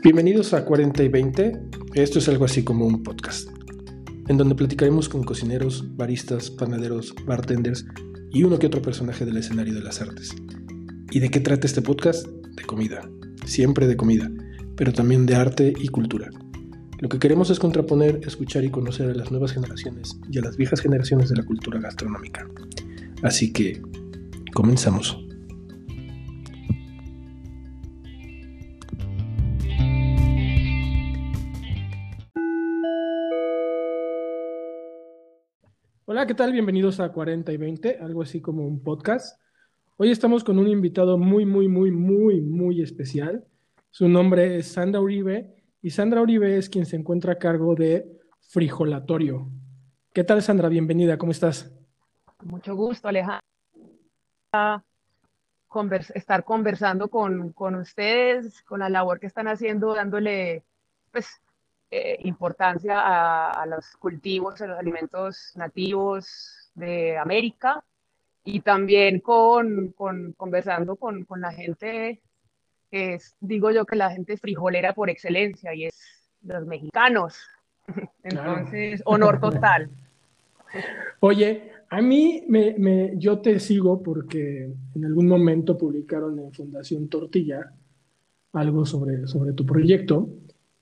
Bienvenidos a 40 y 20. Esto es algo así como un podcast, en donde platicaremos con cocineros, baristas, panaderos, bartenders y uno que otro personaje del escenario de las artes. ¿Y de qué trata este podcast? De comida, siempre de comida, pero también de arte y cultura. Lo que queremos es contraponer, escuchar y conocer a las nuevas generaciones y a las viejas generaciones de la cultura gastronómica. Así que, comenzamos. Hola, ¿qué tal? Bienvenidos a 40 y 20, algo así como un podcast. Hoy estamos con un invitado muy, muy, muy, muy, muy especial. Su nombre es Sandra Uribe y Sandra Uribe es quien se encuentra a cargo de Frijolatorio. ¿Qué tal, Sandra? Bienvenida, ¿cómo estás? Mucho gusto, Alejandra. estar conversando con, con, ustedes, con la labor que están haciendo, dándole pues, eh, importancia a, los cultivos, a los alimentos nativos de América y también con, con conversando con, con, la gente que es, digo yo que la gente frijolera por excelencia y es los mexicanos. Entonces, honor total. Oye, a mí me, me, yo te sigo porque en algún momento publicaron en Fundación Tortilla algo sobre, sobre tu proyecto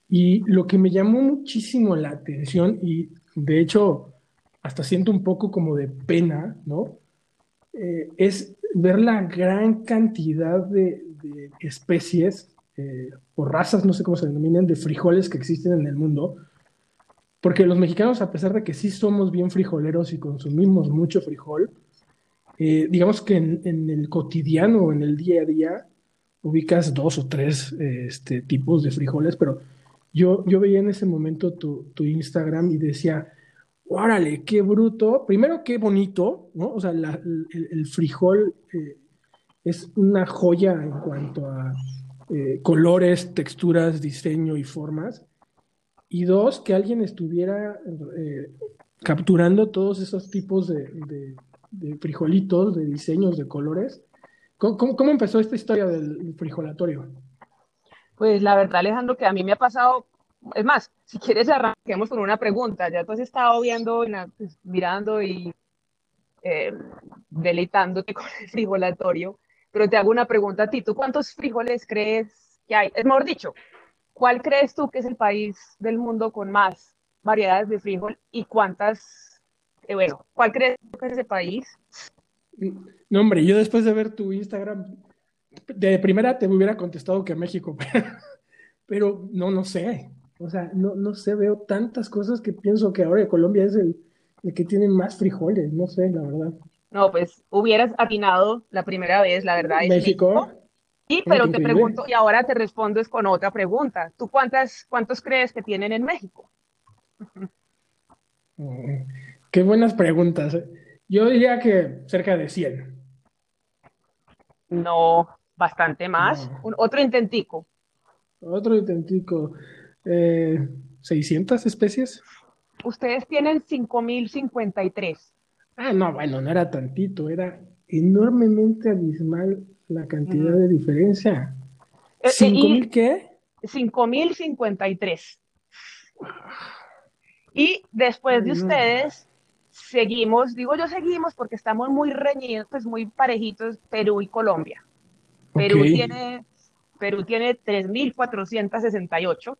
y lo que me llamó muchísimo la atención, y de hecho hasta siento un poco como de pena, ¿no? Eh, es ver la gran cantidad de, especies eh, o razas, no sé cómo se denominan, de frijoles que existen en el mundo. Porque los mexicanos, a pesar de que sí somos bien frijoleros y consumimos mucho frijol, eh, digamos que en, el cotidiano, en el día a día, ubicas dos o tres este, tipos de frijoles, pero yo, veía en ese momento tu, Instagram y decía, órale, qué bruto. Primero, qué bonito, ¿no? O sea, el, frijol eh, es una joya en cuanto a eh, colores, texturas, diseño y formas. Y dos, que alguien estuviera eh, capturando todos esos tipos de, frijolitos, de diseños, de colores. ¿Cómo, empezó esta historia del frijolatorio? Pues la verdad, Alejandro, que a mí me ha pasado, es más, si quieres arranquemos con una pregunta. Ya tú has estado viendo, pues, mirando y eh, deleitándote con el frijolatorio, pero te hago una pregunta a ti. ¿Tú cuántos frijoles crees que hay? Es mejor dicho, ¿cuál crees tú que es el país del mundo con más variedades de frijol y cuántas, eh, bueno, ¿cuál crees tú que es ese país? No, hombre, yo después de ver tu Instagram de primera te hubiera contestado que México, pero, no, no sé. O sea, no, no sé, veo tantas cosas que pienso que ahora Colombia es el, que tiene más frijoles, no sé, la verdad. No, pues hubieras atinado la primera vez, la verdad. México. Sí, pero te pregunto, y ahora te respondo es con otra pregunta. ¿Tú cuántas, cuántos crees que tienen en México? Mm, qué buenas preguntas. Yo diría que cerca de 100. No, bastante más. otro intentico. Otro intentico. Eh, ¿600 especies? Ustedes tienen 5053. Ah, no, bueno, no era tantito, era enormemente abismal la cantidad de diferencia. ¿Cinco mil qué? 5053. Y después de ustedes, seguimos, digo yo seguimos porque estamos muy reñidos, pues muy parejitos, Perú y Colombia. Perú tiene, Perú tiene 3.468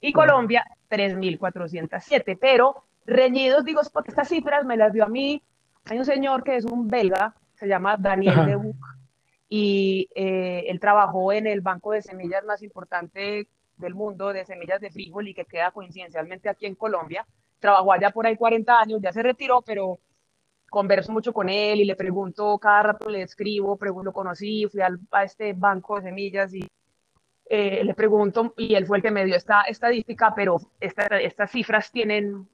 y Colombia 3.407, pero reñidos, digo, porque estas cifras me las dio a mí, hay un señor que es un belga, se llama Daniel de Buc, y eh, él trabajó en el banco de semillas más importante del mundo de semillas de frijol y que queda coincidencialmente aquí en Colombia. Trabajó allá por ahí 40 años, ya se retiró, pero converso mucho con él y le pregunto, cada rato le escribo, lo conocí, fui al, a este banco de semillas y eh, le pregunto, y él fue el que me dio esta estadística, pero estas cifras tienen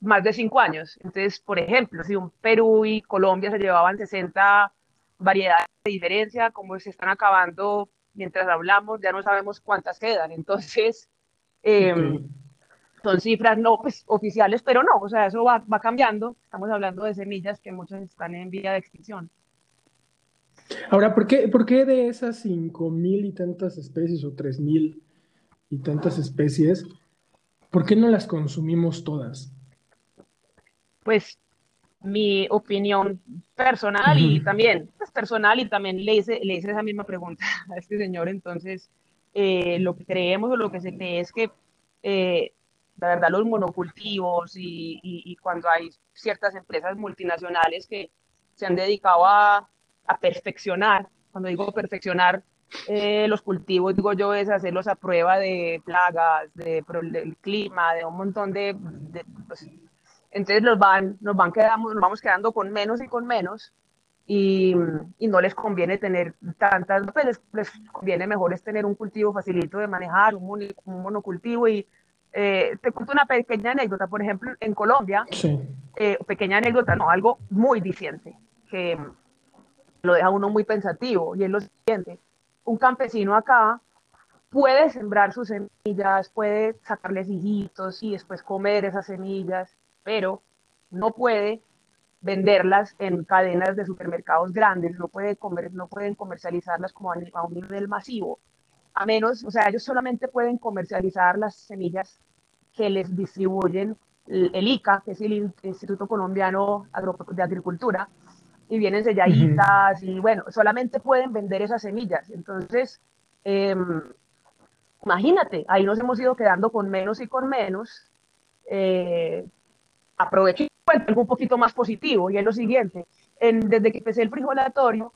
más de cinco años. Entonces, por ejemplo, si un Perú y Colombia se llevaban 60 variedades de diferencia, como se están acabando mientras hablamos, ya no sabemos cuántas quedan. Entonces, eh, son cifras no pues, oficiales, pero no, o sea, eso va, va cambiando. Estamos hablando de semillas que muchas están en vía de extinción. Ahora, ¿por qué, ¿por qué de esas cinco mil y tantas especies o tres mil y tantas especies, por qué no las consumimos todas? Pues mi opinión personal y también, pues personal y también le hice, le hice esa misma pregunta a este señor, entonces eh, lo que creemos o lo que se cree es que eh, la verdad los monocultivos y, y, cuando hay ciertas empresas multinacionales que se han dedicado a, a perfeccionar, cuando digo perfeccionar eh, los cultivos, digo yo, es hacerlos a prueba de plagas, de, del clima, de un montón de... pues, entonces nos, van, nos, van quedamos, nos vamos quedando con menos y con menos y, y no les conviene tener tantas, pues les, les, conviene mejor es tener un cultivo facilito de manejar, un, un monocultivo y eh, te cuento una pequeña anécdota, por ejemplo, en Colombia, sí. eh, pequeña anécdota, no, algo muy diciente, que lo deja uno muy pensativo, y es lo siguiente, un campesino acá puede sembrar sus semillas, puede sacarles hijitos y después comer esas semillas, pero no puede venderlas en cadenas de supermercados grandes, no, puede comer, no pueden comercializarlas como a, a un nivel masivo, a menos, o sea, ellos solamente pueden comercializar las semillas que les distribuyen el ICA, que es el Instituto Colombiano de Agricultura, y vienen selladitas, uh -huh. y bueno, solamente pueden vender esas semillas. Entonces, eh, imagínate, ahí nos hemos ido quedando con menos y con menos. Eh, aprovecho y algo un poquito más positivo, y es lo siguiente, en, desde que empecé el frijolatorio,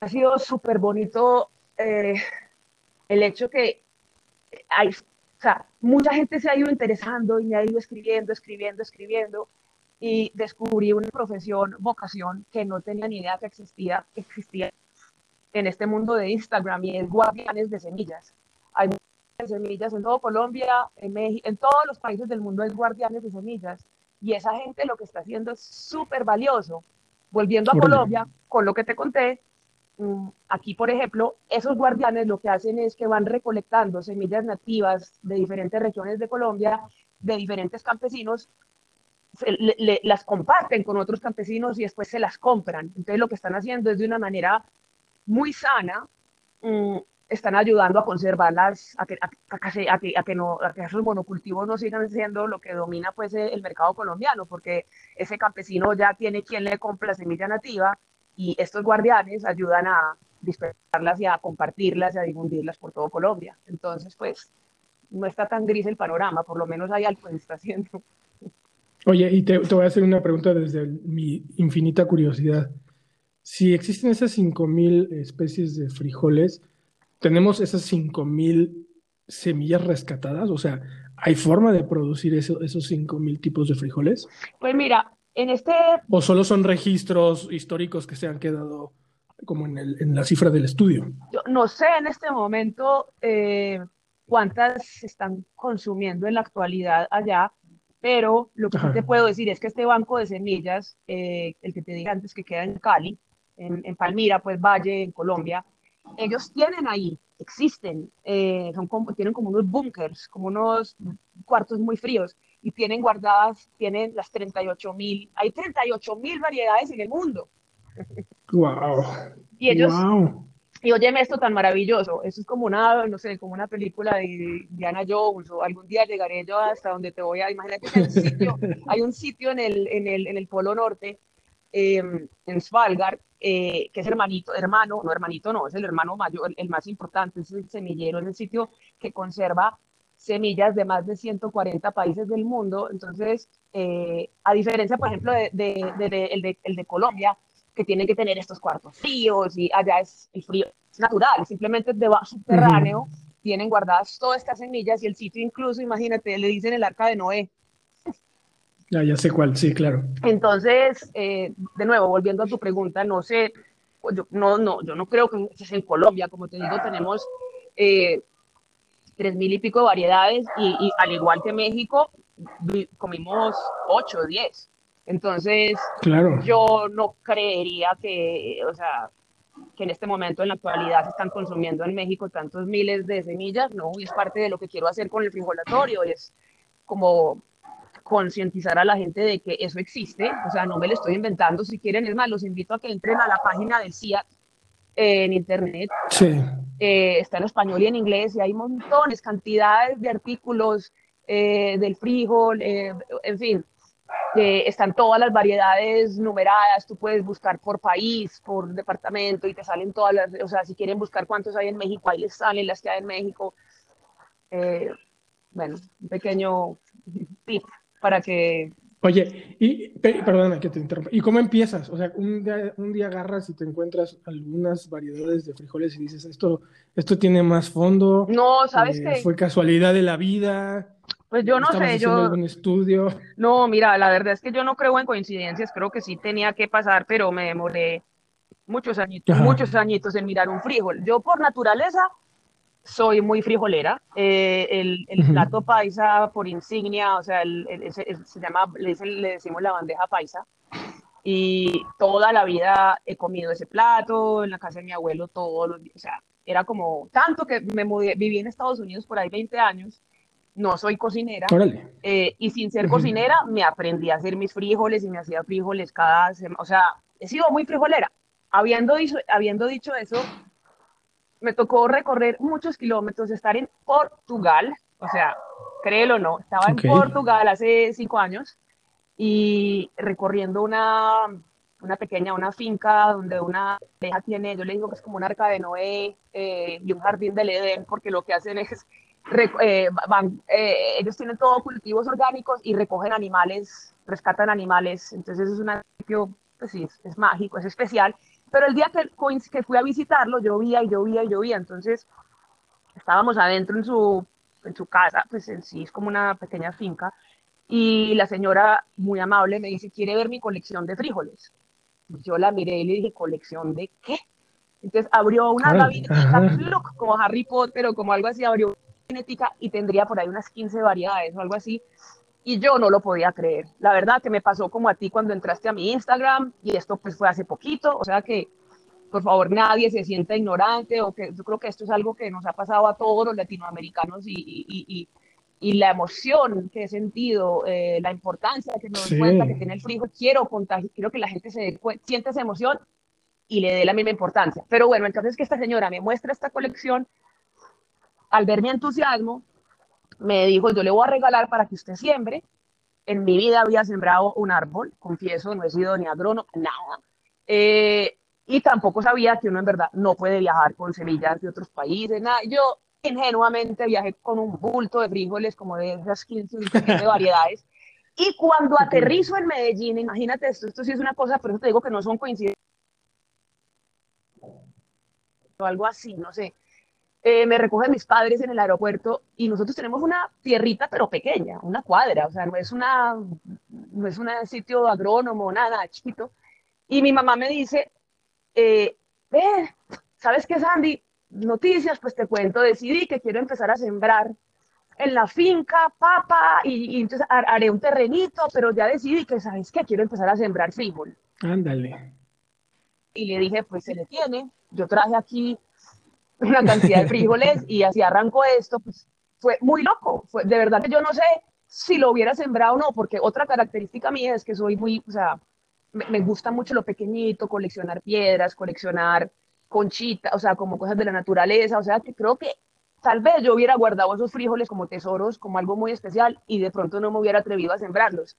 ha sido súper bonito eh, el hecho que hay, o sea, mucha gente se ha ido interesando y me ha ido escribiendo, escribiendo, escribiendo, y descubrí una profesión, vocación, que no tenía ni idea que existía, que existía en este mundo de Instagram, y es guardianes de semillas. Hay de semillas en todo Colombia, en México, en todos los países del mundo es guardianes de semillas, y esa gente lo que está haciendo es súper valioso. Volviendo a Colombia, con lo que te conté, aquí, por ejemplo, esos guardianes lo que hacen es que van recolectando semillas nativas de diferentes regiones de Colombia, de diferentes campesinos, le, le, las comparten con otros campesinos y después se las compran. Entonces lo que están haciendo es de una manera muy sana, um, están ayudando a conservarlas, a que, a, a, que, a que, no, a que esos monocultivos no sigan siendo lo que domina pues el mercado colombiano, porque ese campesino ya tiene quien le compra la semilla nativa y estos guardianes ayudan a dispersarlas y a compartirlas y a difundirlas por todo Colombia. Entonces, pues, no está tan gris el panorama, por lo menos hay algo que se está haciendo. Oye, y te, te voy a hacer una pregunta desde mi infinita curiosidad. Si existen esas 5.000 especies de frijoles, ¿tenemos esas 5.000 semillas rescatadas? O sea, ¿hay forma de producir eso, esos 5.000 tipos de frijoles? Pues mira, en este... ¿O solo son registros históricos que se han quedado como en, el, en la cifra del estudio? Yo no sé en este momento eh, cuántas se están consumiendo en la actualidad allá, pero lo que sí te puedo decir es que este banco de semillas, eh, el que te dije antes que queda en Cali, en, en, Palmira, pues Valle, en Colombia, ellos tienen ahí, existen, eh, son como, tienen como unos bunkers, como unos cuartos muy fríos, y tienen guardadas, tienen las 38 mil, hay 38 mil variedades en el mundo. Wow. Y ellos, wow. y óyeme esto tan maravilloso, eso es como una, no sé, como una película de Diana Jones, o algún día llegaré yo hasta donde te voy a, imagínate que hay un sitio, hay un sitio en el, en el, en el Polo Norte, eh, en Svalbard, eh, que es hermanito, hermano, no hermanito, no, es el hermano mayor, el, el más importante, es el semillero, es el sitio que conserva semillas de más de 140 países del mundo. Entonces, eh, a diferencia, por ejemplo, de, de, el, de, el de Colombia, que tiene que tener estos cuartos fríos y allá es el frío natural, simplemente de subterráneo, uh -huh. tienen guardadas todas estas semillas y el sitio incluso, imagínate, le dicen el arca de Noé. Ya, ya sé cuál, sí, claro. Entonces, eh, de nuevo, volviendo a tu pregunta, no sé, yo no, no, yo no creo que es en Colombia, como te digo, tenemos eh, tres mil y pico de variedades y, y, al igual que México, comimos ocho diez. Entonces, claro. yo no creería que, o sea, que en este momento, en la actualidad, se están consumiendo en México tantos miles de semillas, no, y es parte de lo que quiero hacer con el frijolatorio, es como concientizar a la gente de que eso existe, o sea, no me lo estoy inventando, si quieren, es más, los invito a que entren a la página del CIAT, en internet. Sí. Eh, está en español y en inglés y hay montones, cantidades de artículos eh, del frijol, eh, en fin, están todas las variedades numeradas, tú puedes buscar por país, por departamento y te salen todas las, o sea, si quieren buscar cuántos hay en México, ahí les salen las que hay en México. bueno, un pequeño tip para que Oye, y perdona que te interrumpa. ¿Y cómo empiezas? O sea, un día, un día agarras y te encuentras algunas variedades de frijoles y dices, esto, esto tiene más fondo. No, ¿sabes eh, qué? Fue casualidad de la vida. Pues yo no sé, yo. algún estudio? No, mira, la verdad es que yo no creo en coincidencias, creo que sí tenía que pasar, pero me demoré muchos añitos, muchos añitos en mirar un frijol. Yo por naturaleza soy muy frijolera. Eh, el, el plato paisa por insignia, o sea, el, se llama, le, le, decimos la bandeja paisa. Y toda la vida he comido ese plato, en la casa de mi abuelo todos los días. O sea, era como tanto que me mudé, viví en Estados Unidos por ahí 20 años. No soy cocinera. Eh, y sin ser cocinera, me aprendí a hacer mis frijoles y me hacía frijoles cada semana. O sea, he sido muy frijolera. Habiendo dicho, habiendo dicho eso, me tocó recorrer muchos kilómetros, estar en Portugal, o sea, créelo o no, estaba en Portugal hace cinco años y recorriendo una, una pequeña, una finca donde una deja tiene, yo le digo que es como un arca de Noé eh, y un jardín del Edén, porque lo que hacen es, eh, van, eh, ellos tienen todo cultivos orgánicos y recogen animales, rescatan animales, entonces es un sitio, pues sí, es mágico, es especial pero el día que, que fui a visitarlo, llovía y llovía y llovía, entonces estábamos adentro en su, en su casa, pues en sí es como una pequeña finca, y la señora muy amable me dice, ¿quiere ver mi colección de frijoles? Yo la miré y le dije, ¿colección de qué? Entonces abrió una gaveta, como Harry Potter o como algo así, abrió genética y tendría por ahí unas 15 variedades o algo así y yo no lo podía creer. La verdad que me pasó como a ti cuando entraste a mi Instagram y esto pues fue hace poquito, o sea que por favor nadie se sienta ignorante o que yo creo que esto es algo que nos ha pasado a todos los latinoamericanos y, y, y, y la emoción que he sentido, eh, la importancia que nos cuenta que tiene el frijol, quiero contagiar, quiero que la gente se sienta esa emoción y le dé la misma importancia. Pero bueno, entonces que esta señora me muestra esta colección, al ver mi entusiasmo, me dijo, yo le voy a regalar para que usted siembre. En mi vida había sembrado un árbol, confieso, no he sido ni agrónomo, nada. Eh, y tampoco sabía que uno en verdad no puede viajar con semillas de otros países, nada. Yo ingenuamente viajé con un bulto de frijoles como de esas 15 de variedades. Y cuando aterrizo en Medellín, imagínate esto, esto sí es una cosa, pero te digo que no son coincidencias. O algo así, no sé. Eh, me recogen mis padres en el aeropuerto y nosotros tenemos una tierrita pero pequeña, una cuadra, o sea, no es una no es un sitio agrónomo, nada, chiquito. Y mi mamá me dice, eh, ¿sabes qué, Sandy? Noticias, pues te cuento, decidí que quiero empezar a sembrar en la finca papa y, y entonces haré un terrenito, pero ya decidí que, ¿sabes qué? Quiero empezar a sembrar frijol. Ándale. Y le dije, pues se le tiene. Yo traje aquí una cantidad de frijoles y así arrancó esto, pues fue muy loco. Fue, de verdad que yo no sé si lo hubiera sembrado o no, porque otra característica mía es que soy muy, o sea, me, gusta mucho lo pequeñito, coleccionar piedras, coleccionar conchitas, o sea, como cosas de la naturaleza, o sea, que creo que tal vez yo hubiera guardado esos frijoles como tesoros, como algo muy especial, y de pronto no me hubiera atrevido a sembrarlos.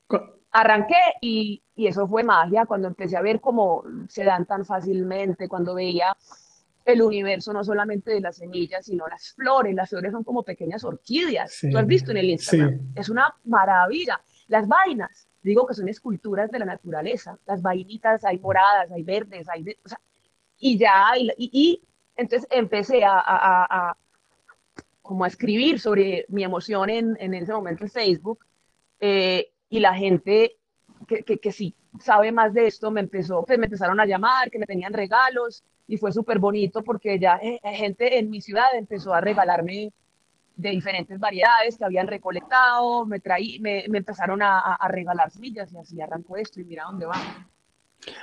Arranqué y, y eso fue magia cuando empecé a ver cómo se dan tan fácilmente, cuando veía el universo no solamente de las semillas, sino las flores. Las flores son como pequeñas orquídeas. Tú has visto en el Instagram. Es una maravilla. Las vainas, digo que son esculturas de la naturaleza. Las vainitas, hay moradas, hay verdes, hay... o sea, y ya, y, y, entonces empecé a, a, a, como a escribir sobre mi emoción en, en ese momento en Facebook. Eh, y la gente que, que, que, sí sabe más de esto me empezó, pues me empezaron a llamar, que me tenían regalos y fue súper bonito porque ya eh, eh, gente en mi ciudad empezó a regalarme de diferentes variedades que habían recolectado, me, traí, me, me empezaron a, a, regalar semillas y así arrancó esto y mira dónde va.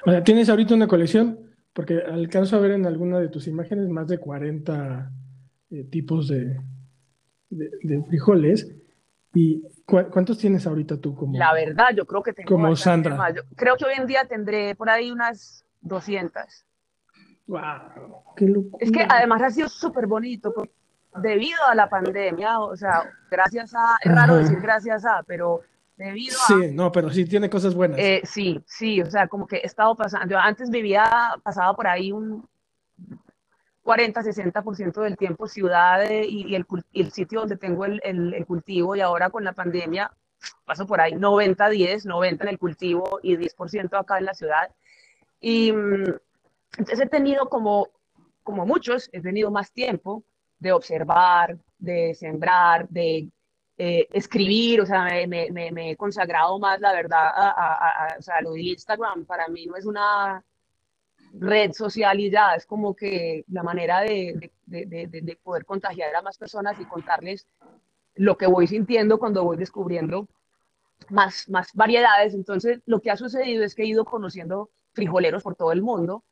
O sea, ¿Tienes ahorita una colección? Porque alcanzo a ver en alguna de tus imágenes más de 40 eh, tipos de, de, de, frijoles. ¿Y cuántos tienes ahorita tú como La verdad, yo creo que tengo como Sandra. Más. Yo creo que hoy en día tendré por ahí unas 200. ¡Wow! ¡Qué locura! Es que además ha sido súper bonito debido a la pandemia, o sea, gracias a, es raro decir gracias a, pero debido a... Sí, no, pero sí tiene cosas buenas. Eh, sí, sí, o sea, como que he estado pasando, yo antes vivía, pasaba por ahí un 40, 60% del tiempo ciudad y, el, el, sitio donde tengo el, el, cultivo y ahora con la pandemia paso por ahí 90, 10, 90 en el cultivo y 10% acá en la ciudad. Y mm, entonces he tenido como, como muchos, he tenido más tiempo de observar, de sembrar, de eh, escribir, o sea, me, me, he consagrado más, la verdad, a, o sea, lo de Instagram para mí no es una red social y ya, es como que la manera de, de, de, de, poder contagiar a más personas y contarles lo que voy sintiendo cuando voy descubriendo más, más variedades. Entonces, lo que ha sucedido es que he ido conociendo frijoleros por todo el mundo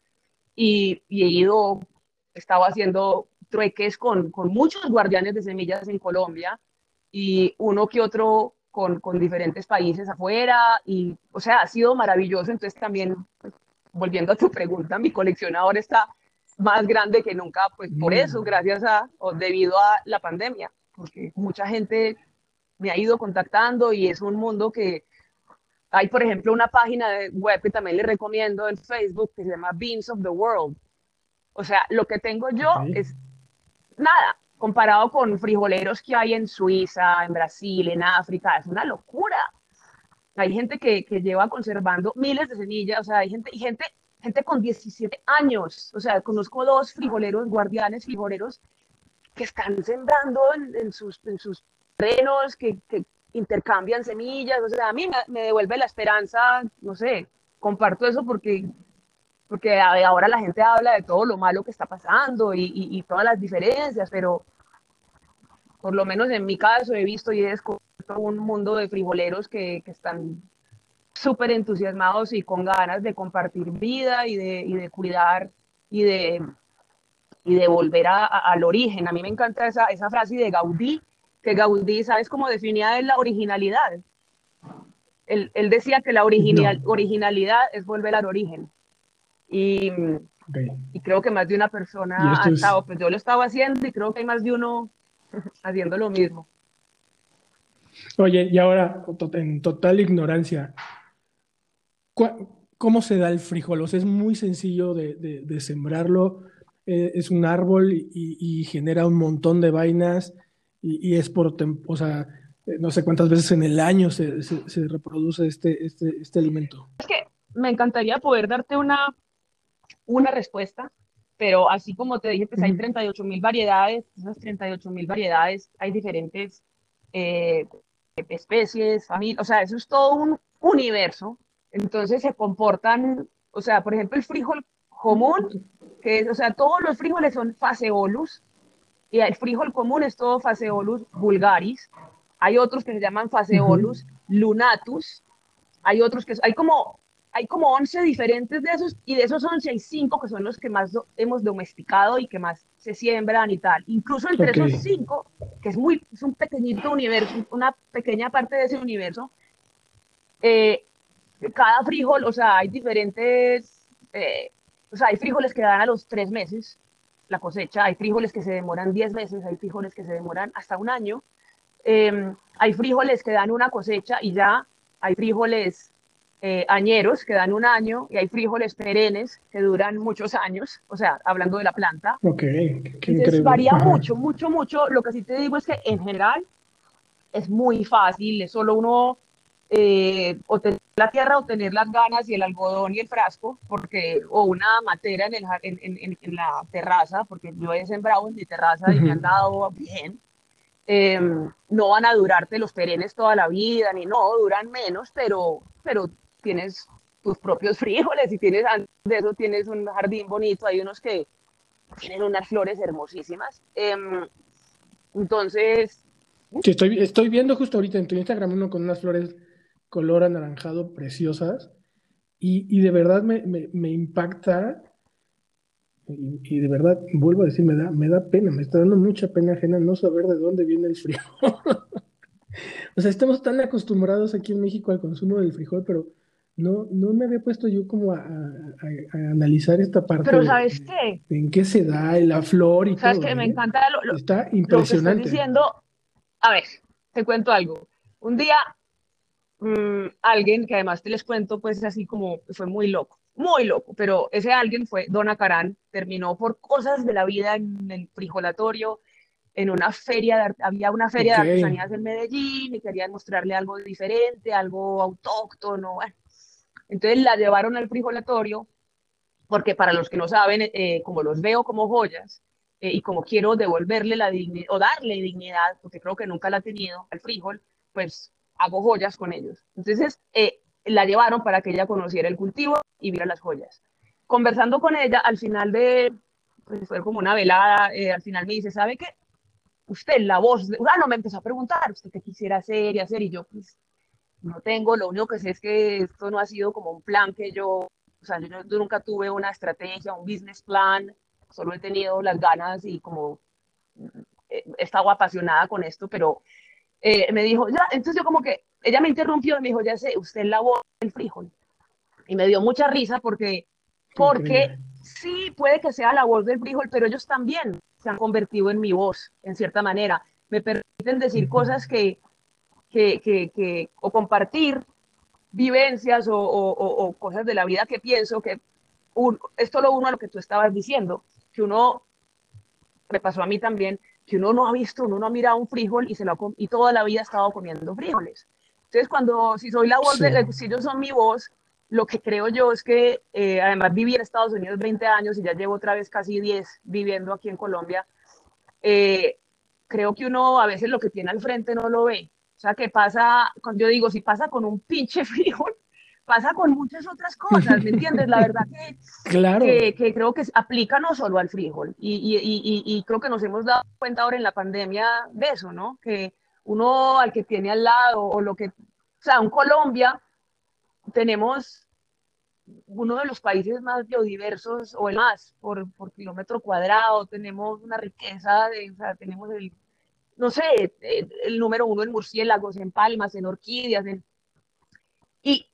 y, y he ido, estaba haciendo trueques con, con, muchos guardianes de semillas en Colombia y uno que otro con, con, diferentes países afuera y, o sea, ha sido maravilloso. Entonces también, pues, volviendo a tu pregunta, mi colección ahora está más grande que nunca, pues por eso, mm. gracias a, o debido a la pandemia, porque mucha gente me ha ido contactando y es un mundo que hay, por ejemplo, una página web que también le recomiendo en Facebook que se llama Beans of the World. O sea, lo que tengo yo es nada, comparado con frijoleros que hay en Suiza, en Brasil, en África, es una locura. Hay gente que, que lleva conservando miles de semillas, o sea, hay gente, y gente, gente con 17 años, o sea, conozco dos frijoleros, guardianes frijoleros, que están sembrando en, en sus, en sus terrenos, que, que, intercambian semillas, o sea, a mí me, devuelve la esperanza, no sé, comparto eso porque, porque ahora la gente habla de todo lo malo que está pasando y, todas las diferencias, pero por lo menos en mi caso he visto y he descubierto un mundo de frijoleros que, que están súper entusiasmados y con ganas de compartir vida y de, y de cuidar y de, y de volver a, a, al origen. A mí me encanta esa, esa frase de Gaudí, que Gaudí, ¿sabes cómo definía la originalidad? Él, él, decía que la original, no. originalidad es volver al origen. Y, okay. y, creo que más de una persona ha estado, pues yo lo estaba haciendo y creo que hay más de uno haciendo lo mismo. Oye, y ahora, en total ignorancia, ¿cómo se da el frijol? O sea, es muy sencillo de, de, de sembrarlo, eh, es un árbol y, y, genera un montón de vainas y, y es por, o sea, eh, no sé cuántas veces en el año se, se, se, reproduce este, este, este alimento. Es que me encantaría poder darte una, una respuesta, pero así como te dije, pues hay 38 mil variedades, esas 38 mil variedades, hay diferentes eh, especies, familias, o sea, eso es todo un universo, entonces se comportan, o sea, por ejemplo, el frijol común, que es, o sea, todos los frijoles son faseolus, y el frijol común es todo Faseolus vulgaris. Hay otros que se llaman Faseolus uh -huh. lunatus. Hay otros que hay como hay como 11 diferentes de esos y de esos 11 hay 5 que son los que más do, hemos domesticado y que más se siembran y tal. Incluso entre okay. esos 5, que es muy es un pequeñito universo, una pequeña parte de ese universo, eh, cada frijol, o sea, hay diferentes, eh, o sea, hay frijoles que dan a los 3 meses, la cosecha. Hay frijoles que se demoran 10 meses, hay frijoles que se demoran hasta un año. Eh, hay frijoles que dan una cosecha y ya hay frijoles eh, añeros que dan un año y hay frijoles perennes que duran muchos años, o sea, hablando de la planta. Ok, qué Entonces, varía Ajá. mucho, mucho, mucho. Lo que sí te digo es que en general es muy fácil, es solo uno eh, o tener la tierra o tener las ganas y el algodón y el frasco, porque, o una matera en, el, en, en, en la terraza, porque yo he sembrado en mi terraza uh -huh. y me han dado bien. Eh, no van a durarte los perennes toda la vida, ni no, duran menos, pero, pero tienes tus propios frijoles y tienes, antes de eso tienes un jardín bonito, hay unos que tienen unas flores hermosísimas. Eh, entonces... Sí, estoy, estoy viendo justo ahorita en tu Instagram uno con unas flores color anaranjado preciosas y, y de verdad me, me, me impacta y, y, de verdad vuelvo a decir, me da, me da pena, me está dando mucha pena ajena no saber de dónde viene el frijol. o sea, estamos tan acostumbrados aquí en México al consumo del frijol, pero no, no me había puesto yo como a, analizar esta parte. Pero ¿sabes qué? En qué se da la flor y ¿Sabes todo. qué? Me ¿eh? encanta lo, Está impresionante. Lo que diciendo. A ver, te cuento algo. Un día, mm, alguien, que además te les cuento, pues así como fue muy loco, muy loco, pero ese alguien fue Dona Carán, terminó por cosas de la vida en el frijolatorio, en una feria, había una feria de artesanías en Medellín y querían mostrarle algo diferente, algo autóctono. Entonces la llevaron al frijolatorio, porque para los que no saben, eh, como los veo como joyas, eh, y como quiero devolverle la dignidad, o darle dignidad, porque creo que nunca la ha tenido al frijol, pues hago joyas con ellos. Entonces eh, la llevaron para que ella conociera el cultivo y viera las joyas. Conversando con ella, al final de, pues fue como una velada, al final me dice, ¿sabe qué? usted, la voz, de, ah, no, me empezó a preguntar, ¿usted qué quisiera hacer y hacer? Y yo, pues, no tengo, lo único que sé es que esto no ha sido como un plan que yo, o sea, yo, nunca tuve una estrategia, un business plan, solo he tenido las ganas y como eh, he estado apasionada con esto, pero eh, me dijo, ya, entonces yo como que, ella me interrumpió y me dijo, ya sé, usted es la voz del frijol. Y me dio mucha risa porque, porque sí, puede que sea la voz del frijol, pero ellos también se han convertido en mi voz, en cierta manera. Me permiten decir cosas que, que, que, o compartir vivencias o, cosas de la vida que pienso, que esto lo uno a lo que tú estabas diciendo, que uno, me pasó a mí también, que uno no ha visto, uno no ha mirado un frijol y, se lo, y toda la vida ha estado comiendo frijoles. Entonces, cuando, si soy la voz, de, si ellos son mi voz, lo que creo yo es que eh, además viví en Estados Unidos 20 años y ya llevo otra vez casi 10 viviendo aquí en Colombia. Eh, creo que uno a veces lo que tiene al frente no lo ve. O sea, que pasa, yo digo, si pasa con un pinche frijol, pasa con muchas otras cosas, ¿me entiendes? La verdad que, claro. que, creo que aplica no solo al frijol. Y, y, y, y, creo que nos hemos dado cuenta ahora en la pandemia de eso, ¿no? Que uno al que tiene al lado o lo que, o sea, un Colombia tenemos uno de los países más biodiversos o el más por, por kilómetro cuadrado, tenemos una riqueza, de, o sea, tenemos el, no sé, el, número uno en murciélagos, en palmas, en orquídeas, y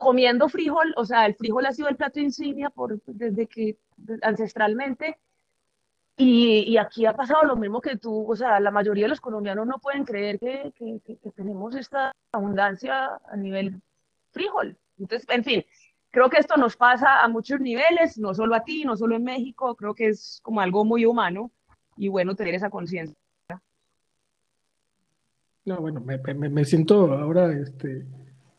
comiendo frijol, o sea, el frijol ha sido el plato insignia por, desde que ancestralmente, y, y, aquí ha pasado lo mismo que tú, o sea, la mayoría de los colombianos no pueden creer que, que, que tenemos esta abundancia a nivel frijol. Entonces, en fin, creo que esto nos pasa a muchos niveles, no solo a ti, no solo en México, creo que es como algo muy humano y bueno tener esa conciencia. No, bueno, me, me, siento ahora este,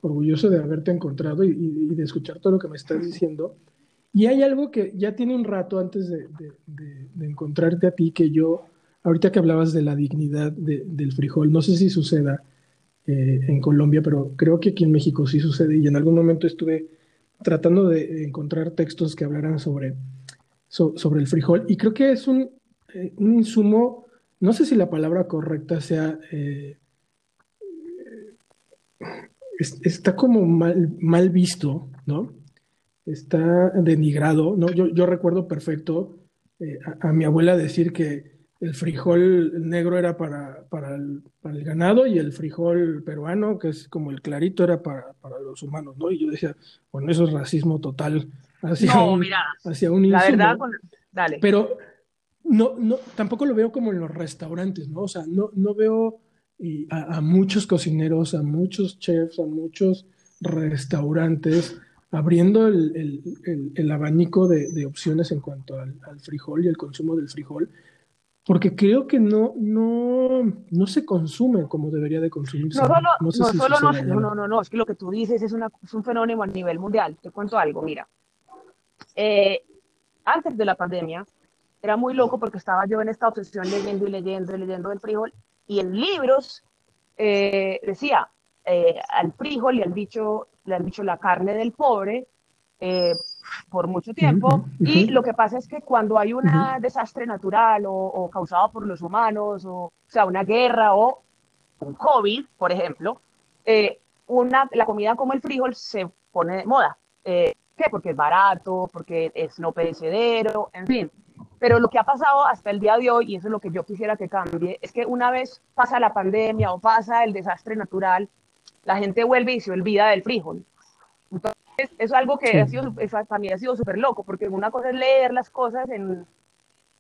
orgulloso de haberte encontrado y, de escuchar todo lo que me estás diciendo. Y hay algo que ya tiene un rato antes de, de, encontrarte a ti que yo, ahorita que hablabas de la dignidad del frijol, no sé si suceda, eh, en Colombia, pero creo que aquí en México sí sucede y en algún momento estuve tratando de encontrar textos que hablaran sobre, sobre el frijol y creo que es un, eh, un, insumo, no sé si la palabra correcta sea, eh, está como mal, mal visto, ¿no? Está denigrado, ¿no? Yo, yo recuerdo perfecto a mi abuela decir que el frijol negro era para, para, el, para, el, ganado y el frijol peruano, que es como el clarito, era para, para los humanos, ¿no? Y yo decía, bueno, eso es racismo total hacia, no, un, mira, hacia un La verdad, dale. Pero no, no, tampoco lo veo como en los restaurantes, ¿no? O sea, no, no veo a, a, muchos cocineros, a muchos chefs, a muchos restaurantes abriendo el, el, el, abanico de, de, opciones en cuanto al, al frijol y el consumo del frijol porque creo que no, no, no se consume como debería de consumirse. No, solo, no, solo no, no, no, no, es que lo que tú dices es, una, es un fenómeno a nivel mundial. Te cuento algo, mira. Eh, antes de la pandemia, era muy loco porque estaba yo en esta obsesión leyendo y leyendo y leyendo del frijol, y en libros eh, decía, eh, al frijol le han dicho, le han dicho la carne del pobre, eh, por mucho tiempo. Y lo que pasa es que cuando hay un desastre natural o, causado por los humanos, o, sea, una guerra o un COVID, por ejemplo, eh, una, la comida como el frijol se pone de moda. Eh, ¿Qué? Porque es barato, porque es no perecedero, en fin. Pero lo que ha pasado hasta el día de hoy, y eso es lo que yo quisiera que cambie, es que una vez pasa la pandemia o pasa el desastre natural, la gente vuelve y se olvida del frijol Entonces, eso es algo que ha sido, para mí ha sido súper loco, porque una cosa es leer las cosas en,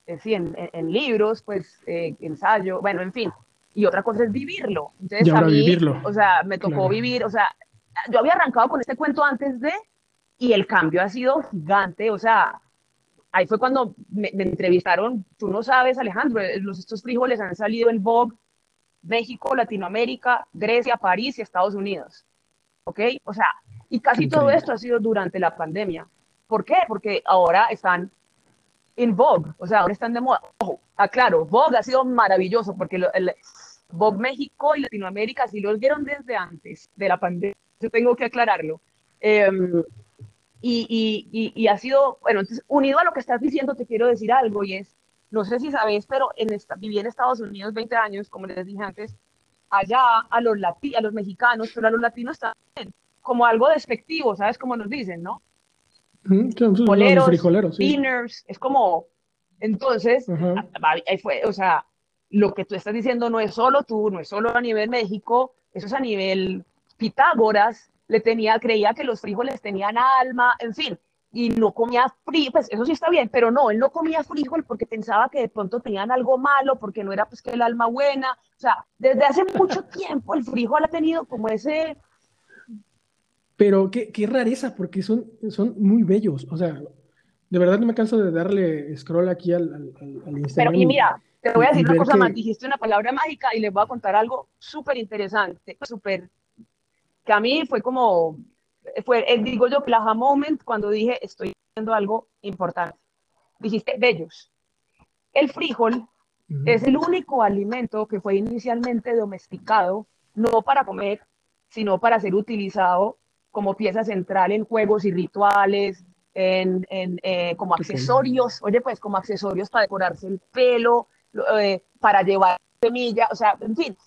en, en, libros, pues, eh, ensayo, bueno, en fin, y otra cosa es vivirlo. Entonces, a mí, vivirlo. o sea, me tocó vivir, o sea, yo había arrancado con este cuento antes de, y el cambio ha sido gigante, o sea, ahí fue cuando me, entrevistaron, tú no sabes, Alejandro, eh, los, estos frijoles han salido en Vogue, México, Latinoamérica, Grecia, París y Estados Unidos. ¿Ok? O sea, y casi todo esto ha sido durante la pandemia. ¿Por qué? Porque ahora están en Vogue, o sea, ahora están de moda. Ojo, aclaro, Vogue ha sido maravilloso porque el, Vogue México y Latinoamérica sí los vieron desde antes de la pandemia, yo tengo que aclararlo. Em, y, y, y, ha sido, bueno, entonces, unido a lo que estás diciendo, te quiero decir algo, y es, no sé si sabes, pero en esta, viví en Estados Unidos 20 años, como les dije antes, allá a los, lati a los mexicanos, pero a los latinos también, como algo despectivo, ¿sabes? Como nos dicen, ¿no? Boleros, dinners, es como, entonces, ahí fue, o sea, lo que tú estás diciendo no es solo tú, no es solo a nivel México, eso es a nivel Pitágoras, le tenía, creía que los frijoles tenían alma, en fin, y no comía frijol, pues eso sí está bien, pero no, él no comía frijol porque pensaba que de pronto tenían algo malo, porque no era pues que el alma buena, o sea, desde hace mucho tiempo el frijol ha tenido como ese... Pero qué, qué rareza, porque son, son muy bellos, o sea, de verdad no me canso de darle scroll aquí al, al, al Instagram. Pero y mira, te voy a decir una cosa más, dijiste una palabra mágica y les voy a contar algo súper interesante, súper que a mí fue como, fue, el, digo yo, plaza moment cuando dije, estoy haciendo algo importante. Dijiste, bellos. El frijol es el único alimento que fue inicialmente domesticado, no para comer, sino para ser utilizado como pieza central en juegos y rituales, en, en eh, como accesorios, oye, pues como accesorios para decorarse el pelo, eh, para llevar semilla, o sea, en fin,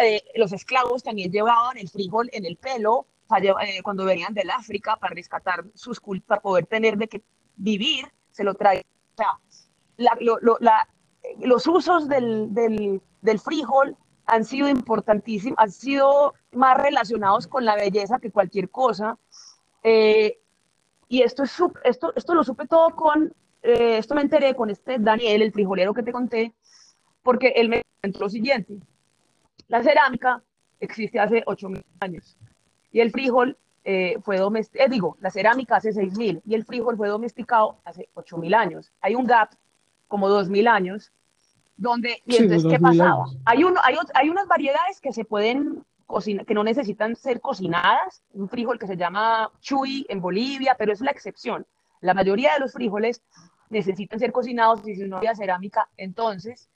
eh, los esclavos también llevaban el frijol en el pelo eh, cuando venían del África para rescatar sus culturas, para poder tener de que vivir, se lo traían. O sea, los usos del, del, del, frijol han sido importantísimos, han sido más relacionados con la belleza que cualquier cosa. Eh, y esto, es, esto, esto lo supe todo con, esto me enteré con este Daniel, el frijolero que te conté, porque él me comentó lo siguiente. La cerámica existe hace 8.000 años y el frijol eh, fue domesticado, eh, digo, la cerámica hace 6.000 y el frijol fue domesticado hace 8.000 años. Hay un gap como 2.000 años donde, y entonces, ¿qué pasaba? Hay, uno, hay, hay unas variedades que se pueden cocinar, que no necesitan ser cocinadas, un frijol que se llama chuy en Bolivia, pero es la excepción. La mayoría de los frijoles necesitan ser cocinados y si no había cerámica, entonces,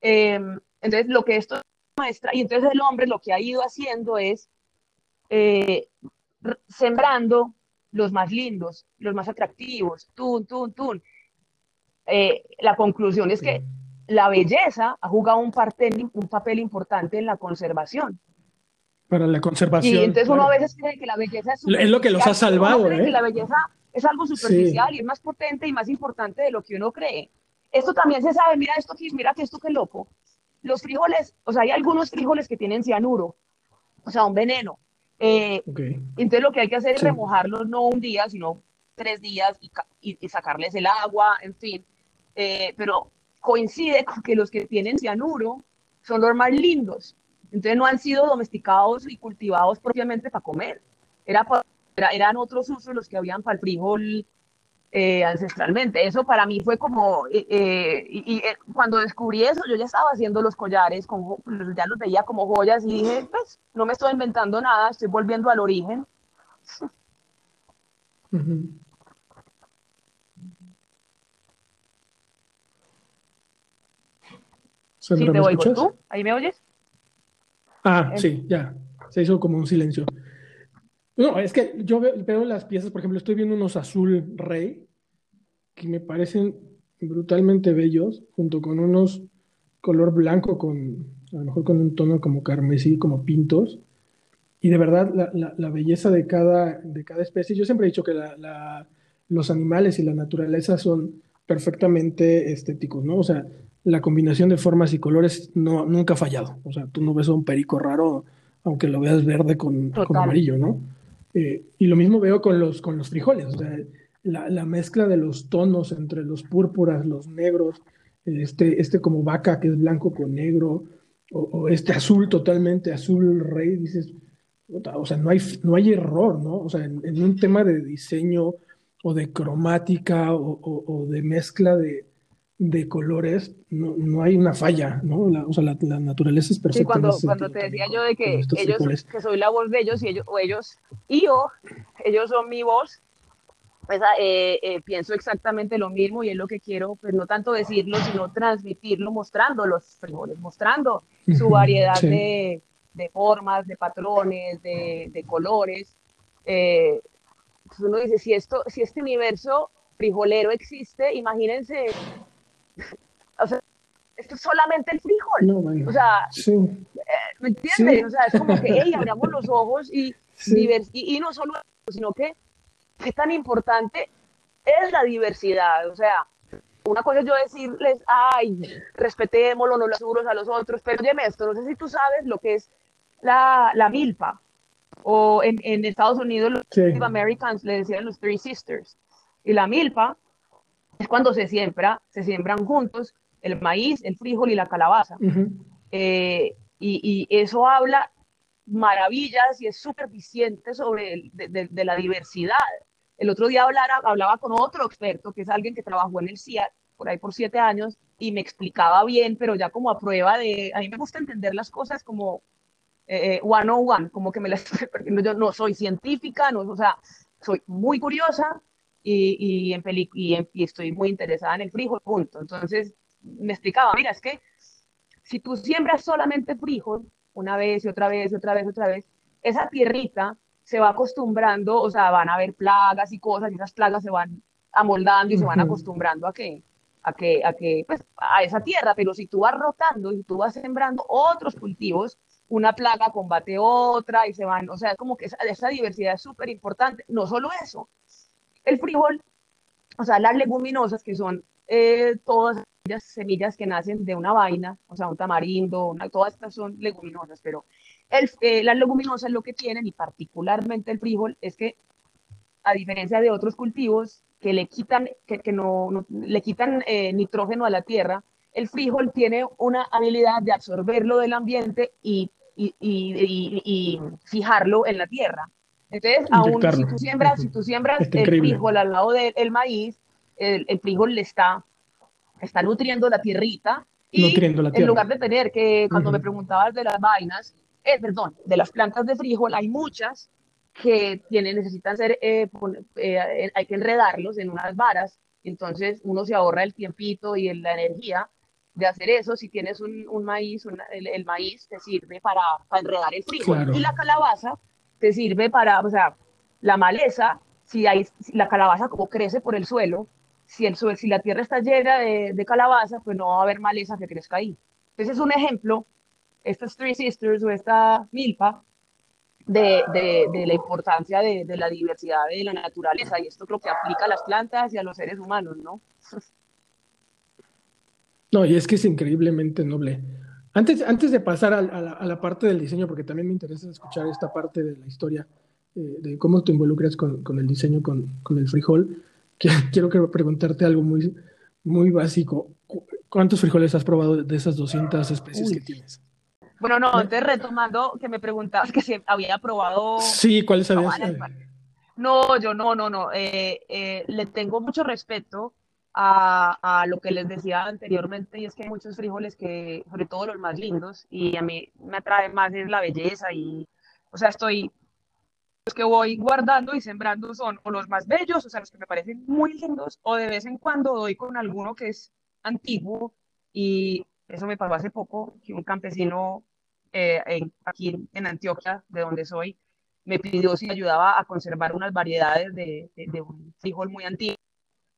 eh, entonces lo que esto maestra, y entonces el hombre lo que ha ido haciendo es eh, sembrando los más lindos, los más atractivos, tun, tun, tun. Eh, la conclusión es que la belleza ha jugado un, un papel importante en la conservación. Para la conservación. Y entonces uno a veces cree que la belleza es... Es lo que los ha salvado, ¿eh? Que la belleza es algo superficial y es más potente y más importante de lo que uno cree. Esto también se sabe, mira esto, mira que esto qué loco los frijoles, o sea, hay algunos frijoles que tienen cianuro, o sea, un veneno. Eh, entonces lo que hay que hacer es remojarlos no un día, sino tres días y, sacarles el agua, en fin. Eh, pero coincide con que los que tienen cianuro son los más lindos. Entonces no han sido domesticados y cultivados propiamente para comer. Era, eran otros usos los que habían para el frijol eh, ancestralmente. Eso para mí fue como, eh, eh, y, cuando descubrí eso, yo ya estaba haciendo los collares, con, ya los veía como joyas y dije, pues no me estoy inventando nada, estoy volviendo al origen. Sí, te oigo. ¿Tú? ¿Ahí me oyes? Ah, sí, ya. Se hizo como un silencio. No, es que yo veo, las piezas, por ejemplo, estoy viendo unos azul rey que me parecen brutalmente bellos, junto con unos color blanco con, a lo mejor con un tono como carmesí, como pintos. Y de verdad, la, belleza de cada, de cada especie. Yo siempre he dicho que los animales y la naturaleza son perfectamente estéticos, ¿no? O sea, la combinación de formas y colores no, nunca ha fallado. O sea, tú no ves a un perico raro, aunque lo veas verde con, con amarillo, ¿no? Y lo mismo veo con los, con los frijoles, o sea, la, la, mezcla de los tonos entre los púrpuras, los negros, este, este como vaca que es blanco con negro, o, este azul totalmente, azul rey, dices, o sea, no hay, no hay error, ¿no? O sea, en, un tema de diseño o de cromática o, de mezcla de, de colores, no, no, hay una falla, ¿no? o sea, la, naturaleza es perfecta. Sí, cuando, cuando te decía yo de que ellos, que soy la voz de ellos y ellos, o ellos, y yo, ellos son mi voz, pues, ah, eh, eh, pienso exactamente lo mismo y es lo que quiero, pues no tanto decirlo, sino transmitirlo, mostrando los frijoles, mostrando su variedad de, de, formas, de patrones, de, de colores. Eh, uno dice, si, esto, si este universo frijolero existe, imagínense, o sea, esto es solamente el frijol. o sea, ¿me entiendes? O sea, es como que, hey, abramos los ojos y, y, y no solo sino que qué tan importante es la diversidad. O sea, una cosa es yo decirles, ay, respetémoslo, no los unos a los otros, pero oye, esto, no sé si tú sabes lo que es la, la milpa, o en, en Estados Unidos los Native Americans le decían los Three Sisters, y la milpa es cuando se siembra, se siembran juntos el maíz, el frijol y la calabaza. Eh, y, y, eso habla maravillas y es súper eficiente sobre de, de, la diversidad. El otro día hablara, hablaba con otro experto, que es alguien que trabajó en el CIAT por ahí por siete años, y me explicaba bien, pero ya como a prueba de, a mí me gusta entender las cosas como eh, eh one on one, como que me las yo no soy científica, no, o sea, soy muy curiosa y, y, en y, y estoy muy interesada en el frijol, punto. Entonces me explicaba, mira, es que si tú siembras solamente frijol, una vez y otra vez y otra vez y otra vez, esa tierrita se va acostumbrando, o sea, van a haber plagas y cosas, y esas plagas se van amoldando y se van acostumbrando a que, a que, a que, pues, a esa tierra, pero si tú vas rotando y tú vas sembrando otros cultivos, una plaga combate otra y se van, o sea, como que esa, esa diversidad es súper importante. No solo eso, el frijol, o sea, las leguminosas que son eh, todas las semillas que nacen de una vaina, o sea, un tamarindo, todas estas son leguminosas, pero el, eh, las leguminosas lo que tienen, y particularmente el frijol, es que a diferencia de otros cultivos que le quitan, que, no, le quitan eh, nitrógeno a la tierra, el frijol tiene una habilidad de absorberlo del ambiente y, y fijarlo en la tierra. Entonces, aún si tú siembras, si tú siembras el frijol al lado del maíz, el, el, frijol le está, está nutriendo la tierrita y en lugar de tener que, cuando me preguntabas de las vainas, eh, perdón, de las plantas de frijol, hay muchas que tienen, necesitan ser, eh, eh, hay que enredarlos en unas varas, entonces uno se ahorra el tiempito y la energía de hacer eso. Si tienes un, un maíz, el, maíz te sirve para, para enredar el frijol. Y la calabaza te sirve para, o sea, la maleza, si hay, la calabaza como crece por el suelo, si, el si la tierra está llena de, de calabaza, pues no va a haber maleza que crezca ahí. Entonces es un ejemplo estas Three Sisters o esta milpa de, de, la importancia de, de, la diversidad de la naturaleza y esto creo que aplica a las plantas y a los seres humanos, ¿no? No, y es que es increíblemente noble. Antes, antes de pasar a, a, la, parte del diseño, porque también me interesa escuchar esta parte de la historia, eh, de cómo te involucras con, con el diseño, con, con, el frijol, que, quiero preguntarte algo muy, muy básico. ¿Cuántos frijoles has probado de esas 200 especies que tienes? Bueno, no, entonces retomando que me preguntabas que si había probado... Sí, ¿cuáles habías? No, yo no, no, no. Eh, eh, le tengo mucho respeto a, lo que les decía anteriormente y es que hay muchos frijoles que, sobre todo los más lindos, y a mí me atrae más es la belleza y, o sea, estoy, los que voy guardando y sembrando son o los más bellos, o sea, los que me parecen muy lindos, o de vez en cuando doy con alguno que es antiguo y eso me pasó hace poco, que un campesino eh, aquí en Antioquia, de donde soy, me pidió si ayudaba a conservar unas variedades de, de, un frijol muy antiguo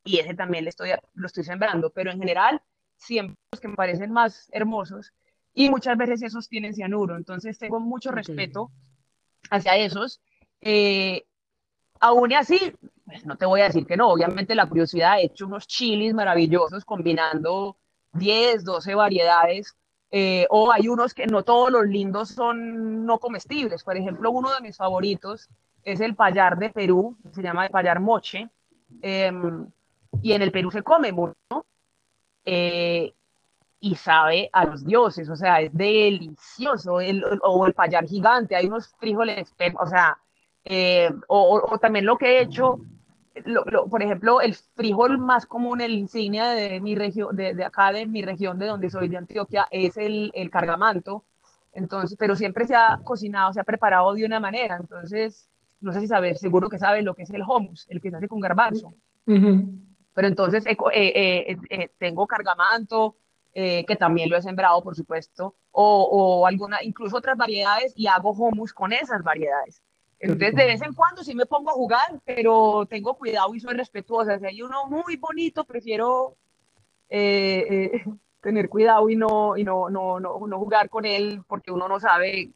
y ese también le estoy, lo estoy sembrando, pero en general siempre los que me parecen más hermosos y muchas veces esos tienen cianuro, entonces tengo mucho respeto hacia esos. Eh, aún así, pues no te voy a decir que no, obviamente la curiosidad ha hecho unos chilis maravillosos combinando 10, 12 variedades. Eh, o hay unos que no todos los lindos son no comestibles. Por ejemplo, uno de mis favoritos es el payar de Perú, se llama el payar moche, em, y en el Perú se come mucho, eh, y sabe a los dioses, o sea, es delicioso, el, o el payar gigante, hay unos frijoles, o sea, eh, o, también lo que he hecho, por ejemplo, el frijol más común, el insignia de mi región, de, acá de mi región, de donde soy, de Antioquia, es el, el cargamanto, entonces, pero siempre se ha cocinado, se ha preparado de una manera, entonces, no sé si sabes, seguro que sabes lo que es el hummus, el que se hace con garbanzo. Pero entonces eh, eh, eh, tengo cargamanto, que también lo he sembrado, por supuesto, o, o, alguna, incluso otras variedades y hago hummus con esas variedades. Entonces, de vez en cuando sí me pongo a jugar, pero tengo cuidado y soy respetuosa. Si hay uno muy bonito, prefiero tener cuidado y, no, y no, no, no, no, jugar con él porque uno no sabe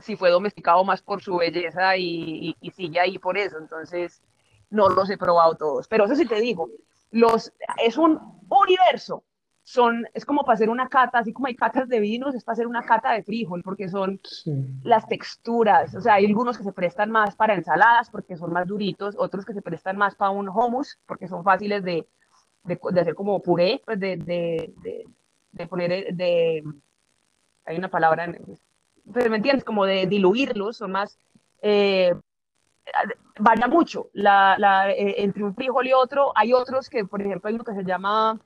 si fue domesticado más por su belleza y, y, y sigue ahí por eso. Entonces, no los he probado todos. Pero eso sí te digo, los, es un universo. Son, es como para hacer una cata, así como hay catas de vinos, es para hacer una cata de frijol, porque son las texturas. O sea, hay algunos que se prestan más para ensaladas, porque son más duritos, otros que se prestan más para un hummus, porque son fáciles de, de, hacer como puré, pues de, de, de, poner, de, hay una palabra, pero ¿me entiendes? Como de diluirlos, son más, eh, varía mucho la, la, eh, entre un frijol y otro. Hay otros que, por ejemplo, hay uno que se llama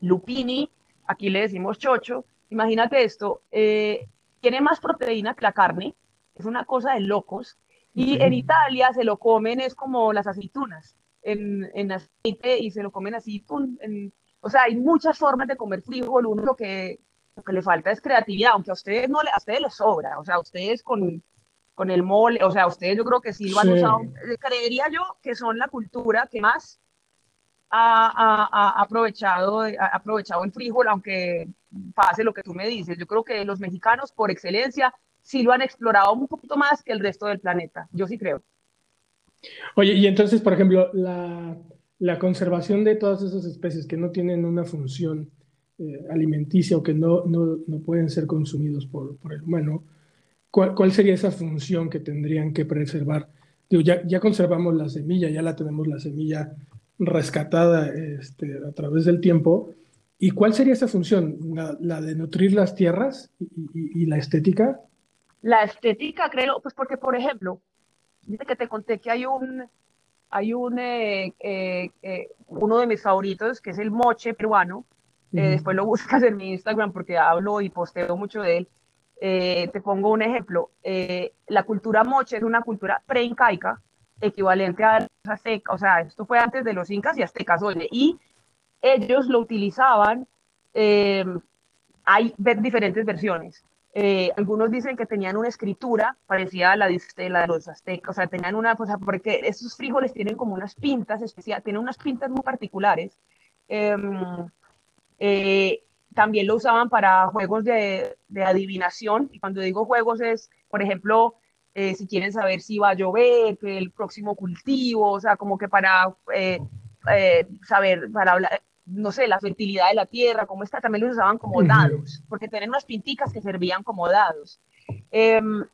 lupini, aquí le decimos chocho. Imagínate esto, eh, tiene más proteína que la carne, es una cosa de locos. Y en Italia se lo comen, es como las aceitunas, en, en aceite y se lo comen así. En, o sea, hay muchas formas de comer frijol. Uno lo que, lo que le falta es creatividad, aunque a ustedes no a ustedes les sobra. O sea, ustedes con, con el mole, o sea, ustedes yo creo que sí lo han usado, eh, creería yo que son la cultura que más ha, aprovechado, ha aprovechado el frijol, aunque pase lo que tú me dices. Yo creo que los mexicanos, por excelencia, sí lo han explorado un poquito más que el resto del planeta. Yo sí creo. Oye, y entonces, por ejemplo, la, la conservación de todas esas especies que no tienen una función eh, alimenticia o que no, no, no, pueden ser consumidos por, por el humano, ¿cuál, sería esa función que tendrían que preservar? Digo, ya, ya conservamos la semilla, ya la tenemos la semilla rescatada este, a través del tiempo. ¿Y cuál sería esa función? ¿La, de nutrir las tierras y, la estética? La estética, creo, pues porque, por ejemplo, dice que te conté que hay un, hay un, eh, eh, eh, uno de mis favoritos, que es el moche peruano. Después lo buscas en mi Instagram porque hablo y posteo mucho de él. Eh, te pongo un ejemplo. Eh, la cultura moche es una cultura preincaica, equivalente a los aztecas, o sea, esto fue antes de los incas y aztecas, oye, y ellos lo utilizaban, eh, hay diferentes versiones. algunos dicen que tenían una escritura parecida a la de, la de los aztecas, o sea, tenían una cosa, porque estos frijoles tienen como unas pintas especiales, tienen unas pintas muy particulares. Em, también lo usaban para juegos de, adivinación. Y cuando digo juegos es, por ejemplo, eh, si quieren saber si va a llover, el próximo cultivo, o sea, como que para eh, eh, saber, para hablar, no sé, la fertilidad de la tierra, cómo está, también lo usaban como dados, porque tenían unas pinticas que servían como dados. Em,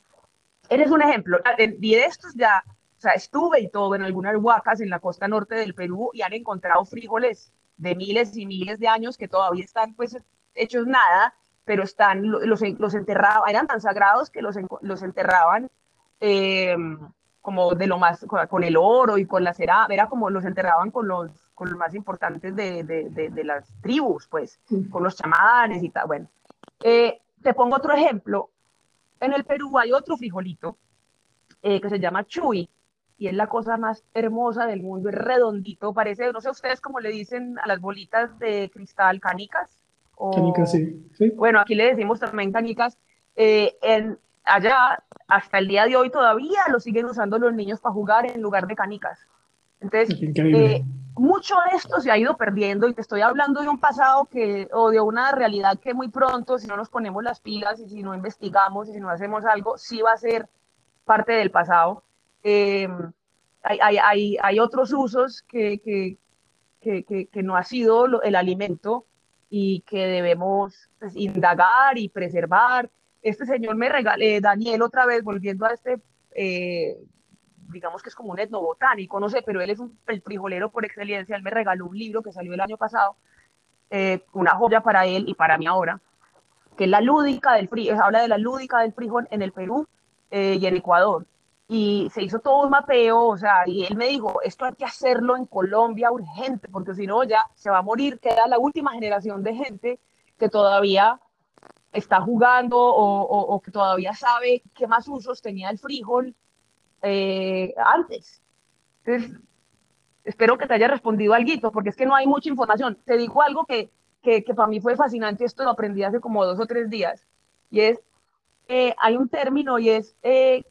eres un ejemplo. Y de estos ya, o sea, estuve y todo en algunas huacas en la costa norte del Perú y han encontrado frijoles de miles y miles de años que todavía están pues hechos nada, pero están, los, los enterraban, eran tan sagrados que los, los enterraban em, como de lo más, con el oro y con la cera, era como los enterraban con los, con los más importantes de, de, de, las tribus, pues, con los chamanes y tal. Bueno, eh, te pongo otro ejemplo. En el Perú hay otro frijolito eh, que se llama chuy, y es la cosa más hermosa del mundo, es redondito, parece, no sé ustedes cómo le dicen a las bolitas de cristal, canicas. O, canicas, sí. Bueno, aquí le decimos también canicas. Eh, en, allá, hasta el día de hoy todavía lo siguen usando los niños para jugar en lugar de canicas. Entonces, eh, mucho de esto se ha ido perdiendo y te estoy hablando de un pasado que, o de una realidad que muy pronto, si no nos ponemos las pilas y si no investigamos y si no hacemos algo, sí va a ser parte del pasado. Eh, hay, hay, hay, otros usos que, que, que, no ha sido el alimento y que debemos pues, indagar y preservar. Este señor me regalé, Daniel, otra vez, volviendo a este, eh, digamos que es como un etnobotánico, no sé, pero él es un, el frijolero por excelencia, él me regaló un libro que salió el año pasado, eh, una joya para él y para mí ahora, que es la lúdica del frijol, habla de la lúdica del frijol en el Perú y en Ecuador y se hizo todo un mapeo, o sea, y él me dijo, esto hay que hacerlo en Colombia urgente, porque si no ya se va a morir, queda la última generación de gente que todavía está jugando o, que todavía sabe qué más usos tenía el frijol eh, antes. Entonces, espero que te haya respondido algo, porque es que no hay mucha información. Te digo algo que, que, para mí fue fascinante, esto lo aprendí hace como dos o tres días, y es, eh, hay un término y es eh,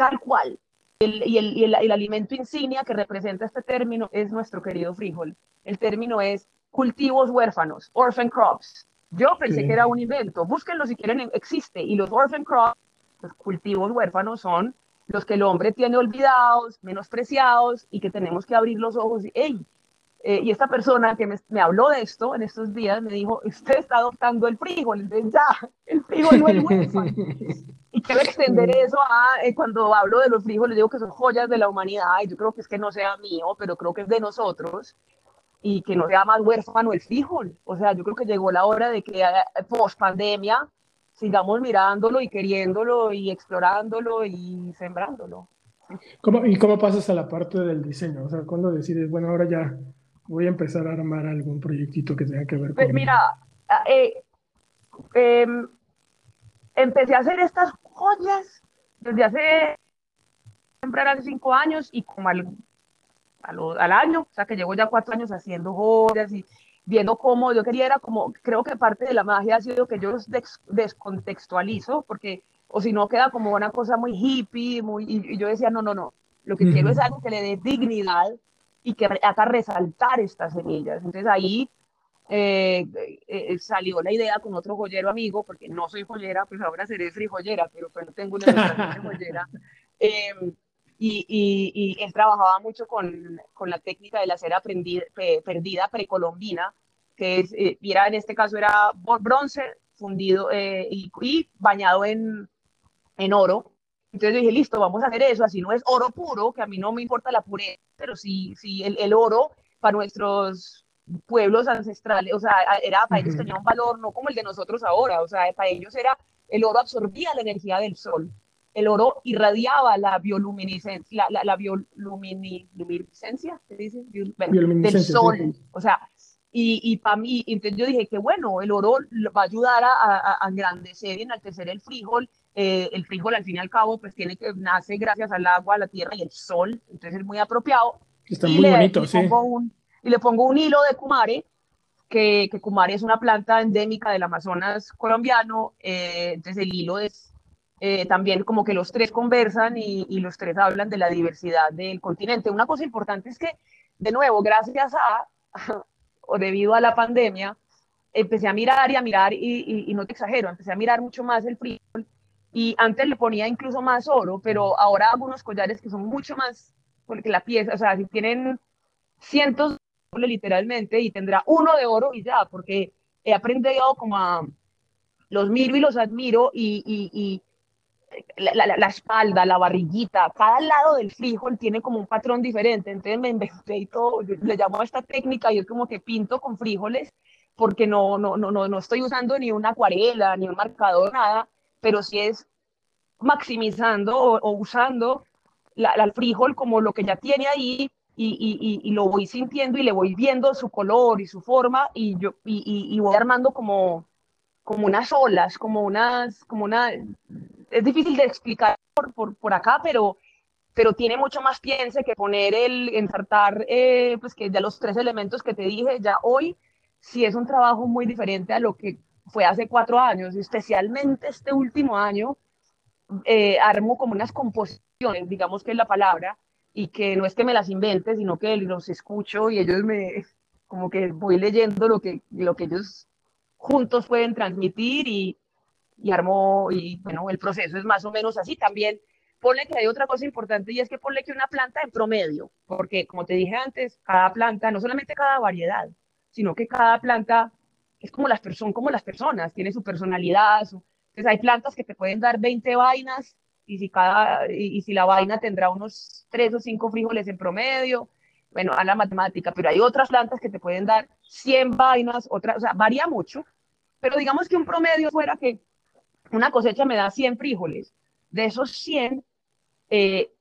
tal cual. y, el, el, alimento insignia que representa este término es nuestro querido frijol. El término es cultivos huérfanos, orphan crops. Yo pensé que era un invento. Búsquenlo si quieren, existe. Y los orphan crops, los cultivos huérfanos, son los que el hombre tiene olvidados, menospreciados y que tenemos que abrir los ojos y, hey, eh, y esta persona que me, me, habló de esto en estos días me dijo, usted está adoptando el frijol, entonces ya, el frijol no es huérfano. Y quiero extender eso a eh, cuando hablo de los frijoles, digo que son joyas de la humanidad, y yo creo que es que no sea mío, pero creo que es de nosotros, y que no sea más huérfano el frijol. O sea, yo creo que llegó la hora de que eh, post pandemia sigamos mirándolo y queriéndolo y explorándolo y sembrándolo. ¿Cómo, ¿Y cómo pasas a la parte del diseño? O sea, ¿cuándo decides, bueno, ahora ya voy a empezar a armar algún proyectito que tenga que ver pues con... Pues mira, eh, em, empecé a hacer estas joyas desde hace, siempre hace cinco años y como al, al, año, o sea que llevo ya cuatro años haciendo joyas y viendo cómo yo quería, era como, creo que parte de la magia ha sido que yo los descontextualizo, porque o si no queda como una cosa muy hippie, muy, y, yo decía, no, no, no, lo que quiero es algo que le dé dignidad y que haga resaltar estas semillas. Entonces ahí eh, eh, salió la idea con otro joyero amigo, porque no soy joyera, pues ahora seré frijollera, pero pues no tengo una de joyera. Em, y, y, y, él trabajaba mucho con, con la técnica de la cera perdida precolombina, que es, eh, era, en este caso era bronce fundido y, y, bañado en, en oro. Entonces dije, listo, vamos a hacer eso, así no es oro puro, que a mí no me importa la pureza, pero sí, sí el, el oro para nuestros pueblos ancestrales, o sea, era, para ellos tenía un valor no como el de nosotros ahora, o sea, para ellos era, el oro absorbía la energía del sol, el oro irradiaba la bioluminiscencia, la, la, bioluminiscencia, ¿se dice? del sol, o sea, y, y para mí, entonces yo dije que bueno, el oro va a ayudar a, a, engrandecer y enaltecer el frijol, eh, el frijol al fin y al cabo pues tiene que, nace gracias al agua, la tierra y el sol, entonces es muy apropiado. Está muy bonito, sí. Un, y le pongo un hilo de cumare, que, que es una planta endémica del Amazonas colombiano, eh, entonces el hilo es eh, también como que los tres conversan y, y, los tres hablan de la diversidad del continente. Una cosa importante es que, de nuevo, gracias a, o debido a la pandemia, empecé a mirar y a mirar, y, y, no te exagero, empecé a mirar mucho más el frijol, y antes le ponía incluso más oro, pero ahora hago unos collares que son mucho más, porque la pieza, o sea, si tienen cientos literalmente y tendrá uno de oro y ya, porque he aprendido como a los miro y los admiro y, y, la, la, espalda, la barriguita, cada lado del frijol tiene como un patrón diferente, entonces me inventé y todo, le llamo a esta técnica y es como que pinto con frijoles porque no, no, no, no, no estoy usando ni una acuarela, ni un marcador, nada, pero sí es maximizando o, o usando la, el frijol como lo que ya tiene ahí y, y, lo voy sintiendo y le voy viendo su color y su forma y yo y, voy armando como, como unas olas, como unas, como una, es difícil de explicar por, por, por acá, pero, pero tiene mucho más piense que poner el, ensartar, eh, pues que ya los tres elementos que te dije, ya hoy sí es un trabajo muy diferente a lo que fue hace cuatro años, especialmente este último año, eh, armo como unas composiciones, digamos que es la palabra, y que no es que me las invente, sino que los escucho y ellos me, como que voy leyendo lo que, lo que ellos juntos pueden transmitir y, y armo, y bueno, el proceso es más o menos así. También ponle que hay otra cosa importante y es que ponle que una planta en promedio, porque como te dije antes, cada planta, no solamente cada variedad, sino que cada planta es como las, personas como las personas, tiene su personalidad. Entonces hay plantas que te pueden dar 20 vainas y si cada, y, si la vaina tendrá unos tres o cinco frijoles en promedio, bueno, a la matemática, pero hay otras plantas que te pueden dar 100 vainas, otras, o sea, varía mucho, pero digamos que un promedio fuera que una cosecha me da 100 frijoles, de esos 100, eh,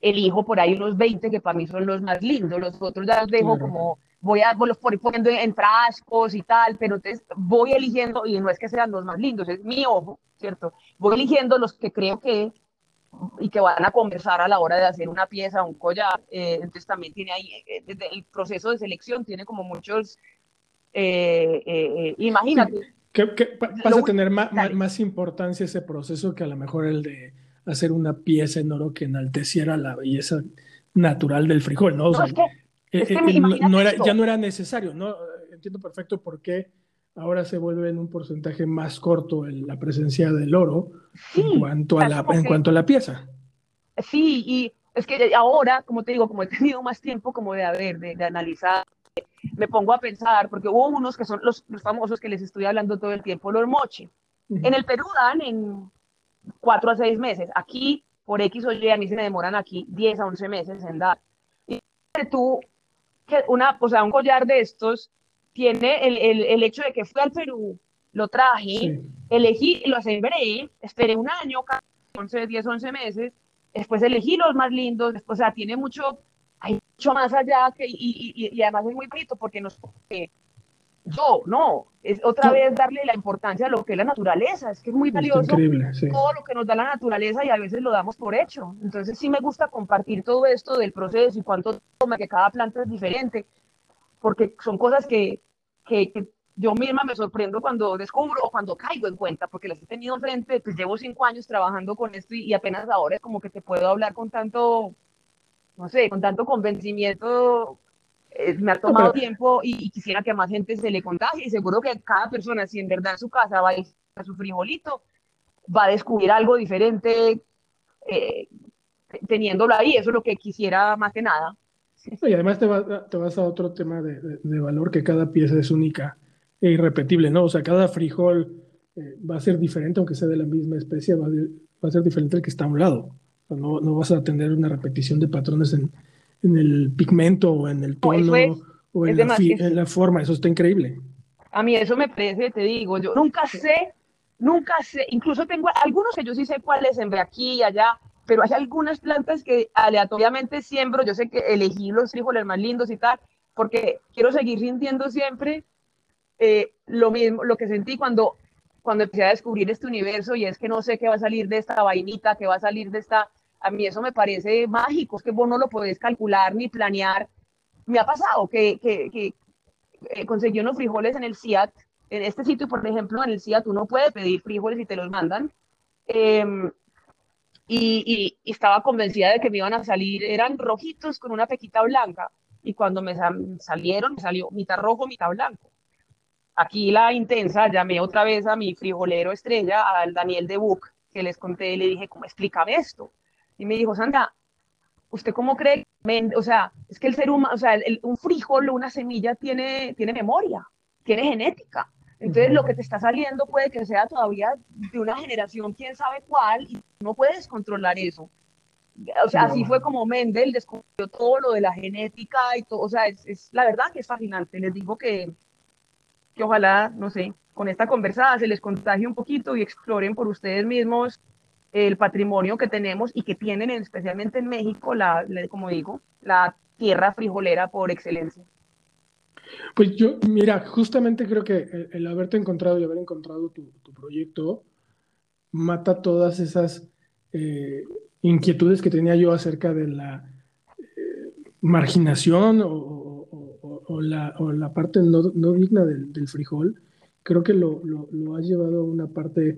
elijo por ahí unos 20 que para mí son los más lindos, los otros ya los dejo como, voy a los poniendo en frascos y tal, pero entonces voy eligiendo, y no es que sean los más lindos, es mi ojo, ¿cierto? Voy eligiendo los que creo que y que van a conversar a la hora de hacer una pieza, un collar, eh, entonces también tiene ahí, eh, el proceso de selección tiene como muchos, imagínate. ¿Qué, pasa a tener más, más importancia ese proceso que a lo mejor el de hacer una pieza en oro que enalteciera la belleza natural del frijol, ¿no? no, era, ya no era necesario, ¿no? Entiendo perfecto por qué ahora se vuelve en un porcentaje más corto la presencia del oro en, cuanto a la, en cuanto a la pieza. Sí, y es que ahora, como te digo, como he tenido más tiempo como de, haber, de, de analizar, me pongo a pensar, porque hubo unos que son los, los, famosos que les estoy hablando todo el tiempo, los moche. En el Perú dan en cuatro a seis meses. Aquí, por X o Y, a mí se me demoran aquí 10 a 11 meses en dar. Y tú, que una, o sea, un collar de estos tiene el, el, el hecho de que fui al Perú, lo traje, elegí, lo sembré, esperé un año, 11, 10, 11 meses, después elegí los más lindos, después, o sea, tiene mucho, hay mucho más allá que, y, y, y además es muy bonito porque nos, yo, no, es otra vez darle la importancia a lo que es la naturaleza, es que es muy valioso todo lo que nos da la naturaleza y a veces lo damos por hecho. Entonces sí me gusta compartir todo esto del proceso y cuánto toma, que cada planta es diferente, porque son cosas que, que, yo misma me sorprendo cuando descubro o cuando caigo en cuenta, porque las he tenido enfrente, pues llevo cinco años trabajando con esto y, y apenas ahora es como que te puedo hablar con tanto, no sé, con tanto convencimiento eh, me ha tomado tiempo y, quisiera que a más gente se le contagie y seguro que cada persona, si en verdad en su casa va a ir a su frijolito, va a descubrir algo diferente eh, teniéndolo ahí, eso es lo que quisiera más que nada. Y además te, te vas a otro tema de, de, valor, que cada pieza es única e irrepetible, ¿no? O sea, cada frijol eh, va a ser diferente, aunque sea de la misma especie, va a, va a ser diferente el que está a un lado. no, no vas a tener una repetición de patrones en, en el pigmento o en el tono o en la, forma, eso está increíble. A mí eso me parece, te digo, yo nunca sé, nunca sé, incluso tengo algunos que yo sí sé cuáles sembré aquí y allá, pero hay algunas plantas que aleatoriamente siembro, yo sé que elegí los frijoles más lindos y tal, porque quiero seguir sintiendo siempre eh, lo mismo, lo que sentí cuando, cuando empecé a descubrir este universo y es que no sé qué va a salir de esta vainita, qué va a salir de esta a mí eso me parece mágico, es que vos no lo podés calcular ni planear. Me ha pasado que, que, que eh, conseguí unos frijoles en el CIAT, en este sitio, por ejemplo, en el CIAT uno puede pedir frijoles y te los mandan. Em, y, y, estaba convencida de que me iban a salir, eran rojitos con una pequita blanca. Y cuando me salieron, me salió mitad rojo, mitad blanco. Aquí la intensa, llamé otra vez a mi frijolero estrella, al Daniel de Buc, que les conté, y le dije, ¿cómo explícame esto? Y me dijo, Sandra, ¿usted cómo cree? O sea, es que el ser humano, o sea, un frijol, una semilla tiene, tiene memoria, tiene genética. Entonces, lo que te está saliendo puede que sea todavía de una generación, quién sabe cuál, y no puedes controlar eso. O sea, así fue como Mendel descubrió todo lo de la genética y todo. O sea, es, es la verdad que es fascinante. Les digo que, que ojalá, no sé, con esta conversada se les contagie un poquito y exploren por ustedes mismos el patrimonio que tenemos y que tienen especialmente en México, la, como digo, la tierra frijolera por excelencia. Pues yo, mira, justamente creo que el, haberte encontrado y haber encontrado tu, proyecto mata todas esas eh, inquietudes que tenía yo acerca de la eh, marginación o, la, parte no, digna del, frijol. Creo que lo, lo, lo has llevado a una parte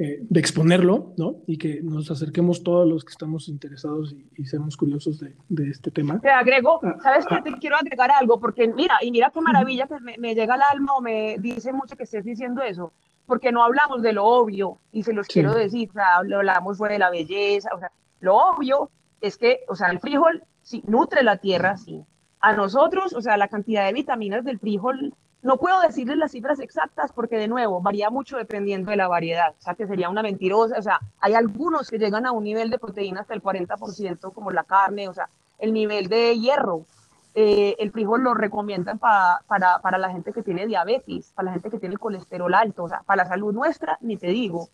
eh, de exponerlo, ¿no? Y que nos acerquemos todos los que estamos interesados y, seamos curiosos de, de, este tema. Te agrego, ah, ¿sabes qué? Ah. Te quiero agregar algo, porque mira, y mira qué maravilla que me, llega al alma o me dice mucho que estés diciendo eso, porque no hablamos de lo obvio, y se los quiero decir, o sea, hablamos de la belleza, o sea, lo obvio es que, o sea, el frijol sí, nutre la tierra, sí. A nosotros, o sea, la cantidad de vitaminas del frijol No puedo decirles las cifras exactas porque, de nuevo, varía mucho dependiendo de la variedad. O sea, que sería una mentirosa. O sea, hay algunos que llegan a un nivel de proteína hasta el 40%, como la carne, o sea, el nivel de hierro. Eh, el frijol lo recomiendan para, para la gente que tiene diabetes, para la gente que tiene colesterol alto, o sea, para la salud nuestra, ni te digo.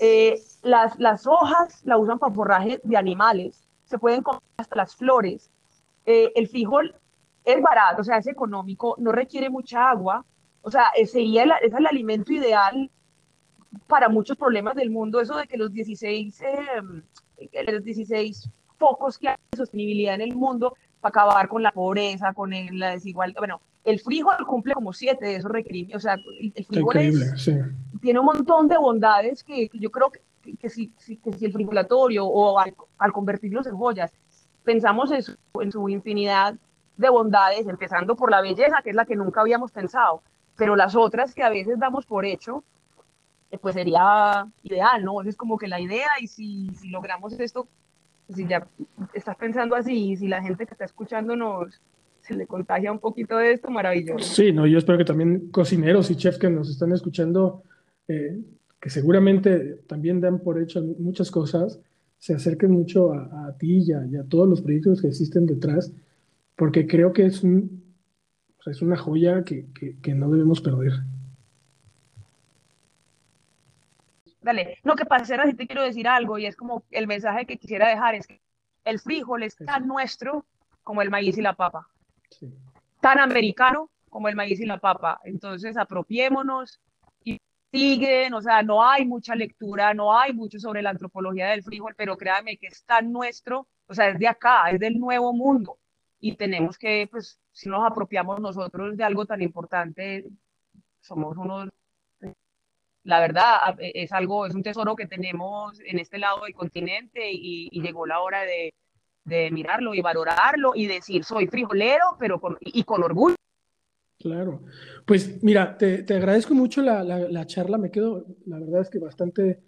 Eh, las, las hojas la usan para forraje de animales, se pueden comer hasta las flores. Eh, el frijol es barato, o sea, es económico, no requiere mucha agua, o sea, sería el, es el alimento ideal para muchos problemas del mundo, eso de que los 16, eh, los 16 focos que hay de sostenibilidad en el mundo para acabar con la pobreza, con la desigualdad, bueno, el frijol cumple como siete de esos requerimientos, o sea, el, frijol tiene un montón de bondades que, yo creo que, que, si, que si el frijolatorio o al, al convertirlos en joyas, pensamos en su, en su infinidad de bondades, empezando por la belleza, que es la que nunca habíamos pensado, pero las otras que a veces damos por hecho, eh, pues sería ideal, ¿no? Es como que la idea y si, si logramos esto, si ya estás pensando así, y si la gente que está escuchando nos se le contagia un poquito de esto, maravilloso. Sí, no, yo espero que también cocineros y chefs que nos están escuchando, eh, que seguramente también dan por hecho muchas cosas, se acerquen mucho a, ti y a, y a, todos los proyectos que existen detrás porque creo que es, un, es una joya que, no debemos perder. Dale, no, que para así te quiero decir algo y es como el mensaje que quisiera dejar es que el frijol es tan nuestro como el maíz y la papa. Tan americano como el maíz y la papa. Entonces apropiémonos y siguen, o sea, no hay mucha lectura, no hay mucho sobre la antropología del frijol, pero créanme que es tan nuestro, o sea, es de acá, es del nuevo mundo y tenemos que, pues, si nos apropiamos nosotros de algo tan importante, somos unos, la verdad, es algo, es un tesoro que tenemos en este lado del continente y, llegó la hora de, de, mirarlo y valorarlo y decir, soy frijolero, pero con, y con orgullo. Claro, pues mira, te, te agradezco mucho la, la, charla, me quedo, la verdad es que bastante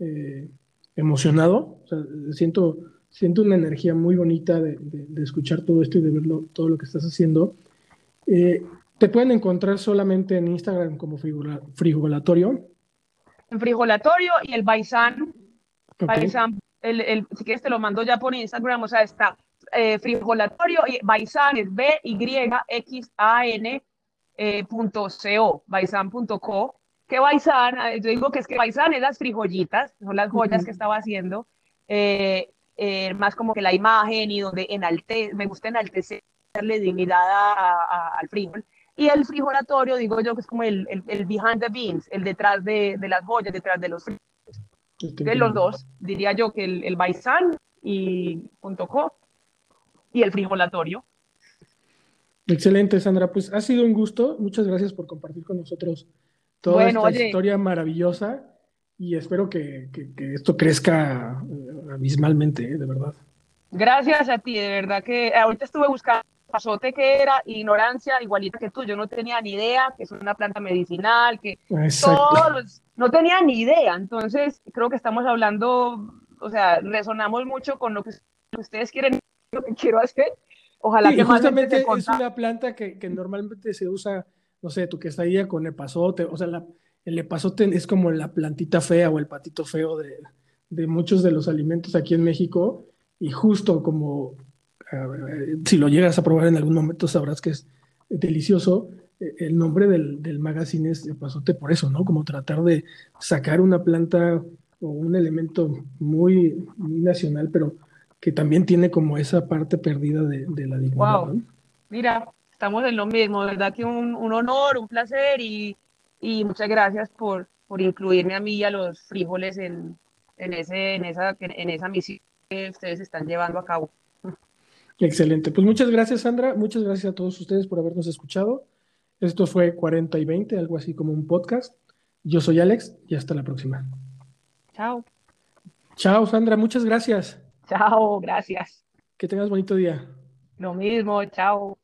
eh, emocionado, o sea, siento siento una energía muy bonita de, escuchar todo esto y de ver todo lo que estás haciendo. Eh, te pueden encontrar solamente en Instagram como frijolatorio. En frijolatorio y el Baisan. el, si quieres te lo mando ya por Instagram, o sea, está eh, frijolatorio y Baisan es B-Y-X-A-N eh, punto co, baisan.co. Que Baisan, eh, yo digo que es que Baisan es las frijolitas, son las joyas que estaba haciendo. Eh, eh, más como que la imagen y donde enalte, me gusta enaltecerle dignidad al frijol. Y el frijolatorio, digo yo, que es como el, el, behind the beans, el detrás de, de, las joyas, detrás de los frijoles. De los dos, diría yo que el, el Baisan y .co y el frijolatorio. Excelente, Sandra. Pues ha sido un gusto. Muchas gracias por compartir con nosotros toda esta historia maravillosa y espero que, esto crezca eh, abismalmente, ¿eh? de verdad. Gracias a ti, de verdad que ahorita estuve buscando pasote que era ignorancia igualita que tú, yo no tenía ni idea que es una planta medicinal, que todos no tenía ni idea, entonces creo que estamos hablando, o sea, resonamos mucho con lo que ustedes quieren, lo que quiero hacer. Ojalá que justamente es una planta que, que, normalmente se usa, no sé, tu quesadilla con el pasote, o sea, la, el epazote es como la plantita fea o el patito feo de, de muchos de los alimentos aquí en México y justo como si lo llegas a probar en algún momento sabrás que es delicioso. E, el nombre del, del magazine es epazote por eso, ¿no? Como tratar de sacar una planta o un elemento muy, nacional, pero que también tiene como esa parte perdida de, de la dignidad. Wow. Mira, estamos en lo mismo, ¿verdad? Que un, un honor, un placer y y muchas gracias por, por incluirme a mí y a los frijoles en, en, ese, en, esa, en esa misión que ustedes están llevando a cabo. Excelente. Pues muchas gracias, Sandra. Muchas gracias a todos ustedes por habernos escuchado. Esto fue 40 y 20, algo así como un podcast. Yo soy Alex y hasta la próxima. Chao. Chao, Sandra. Muchas gracias. Chao, gracias. Que tengas bonito día. Lo mismo, chao.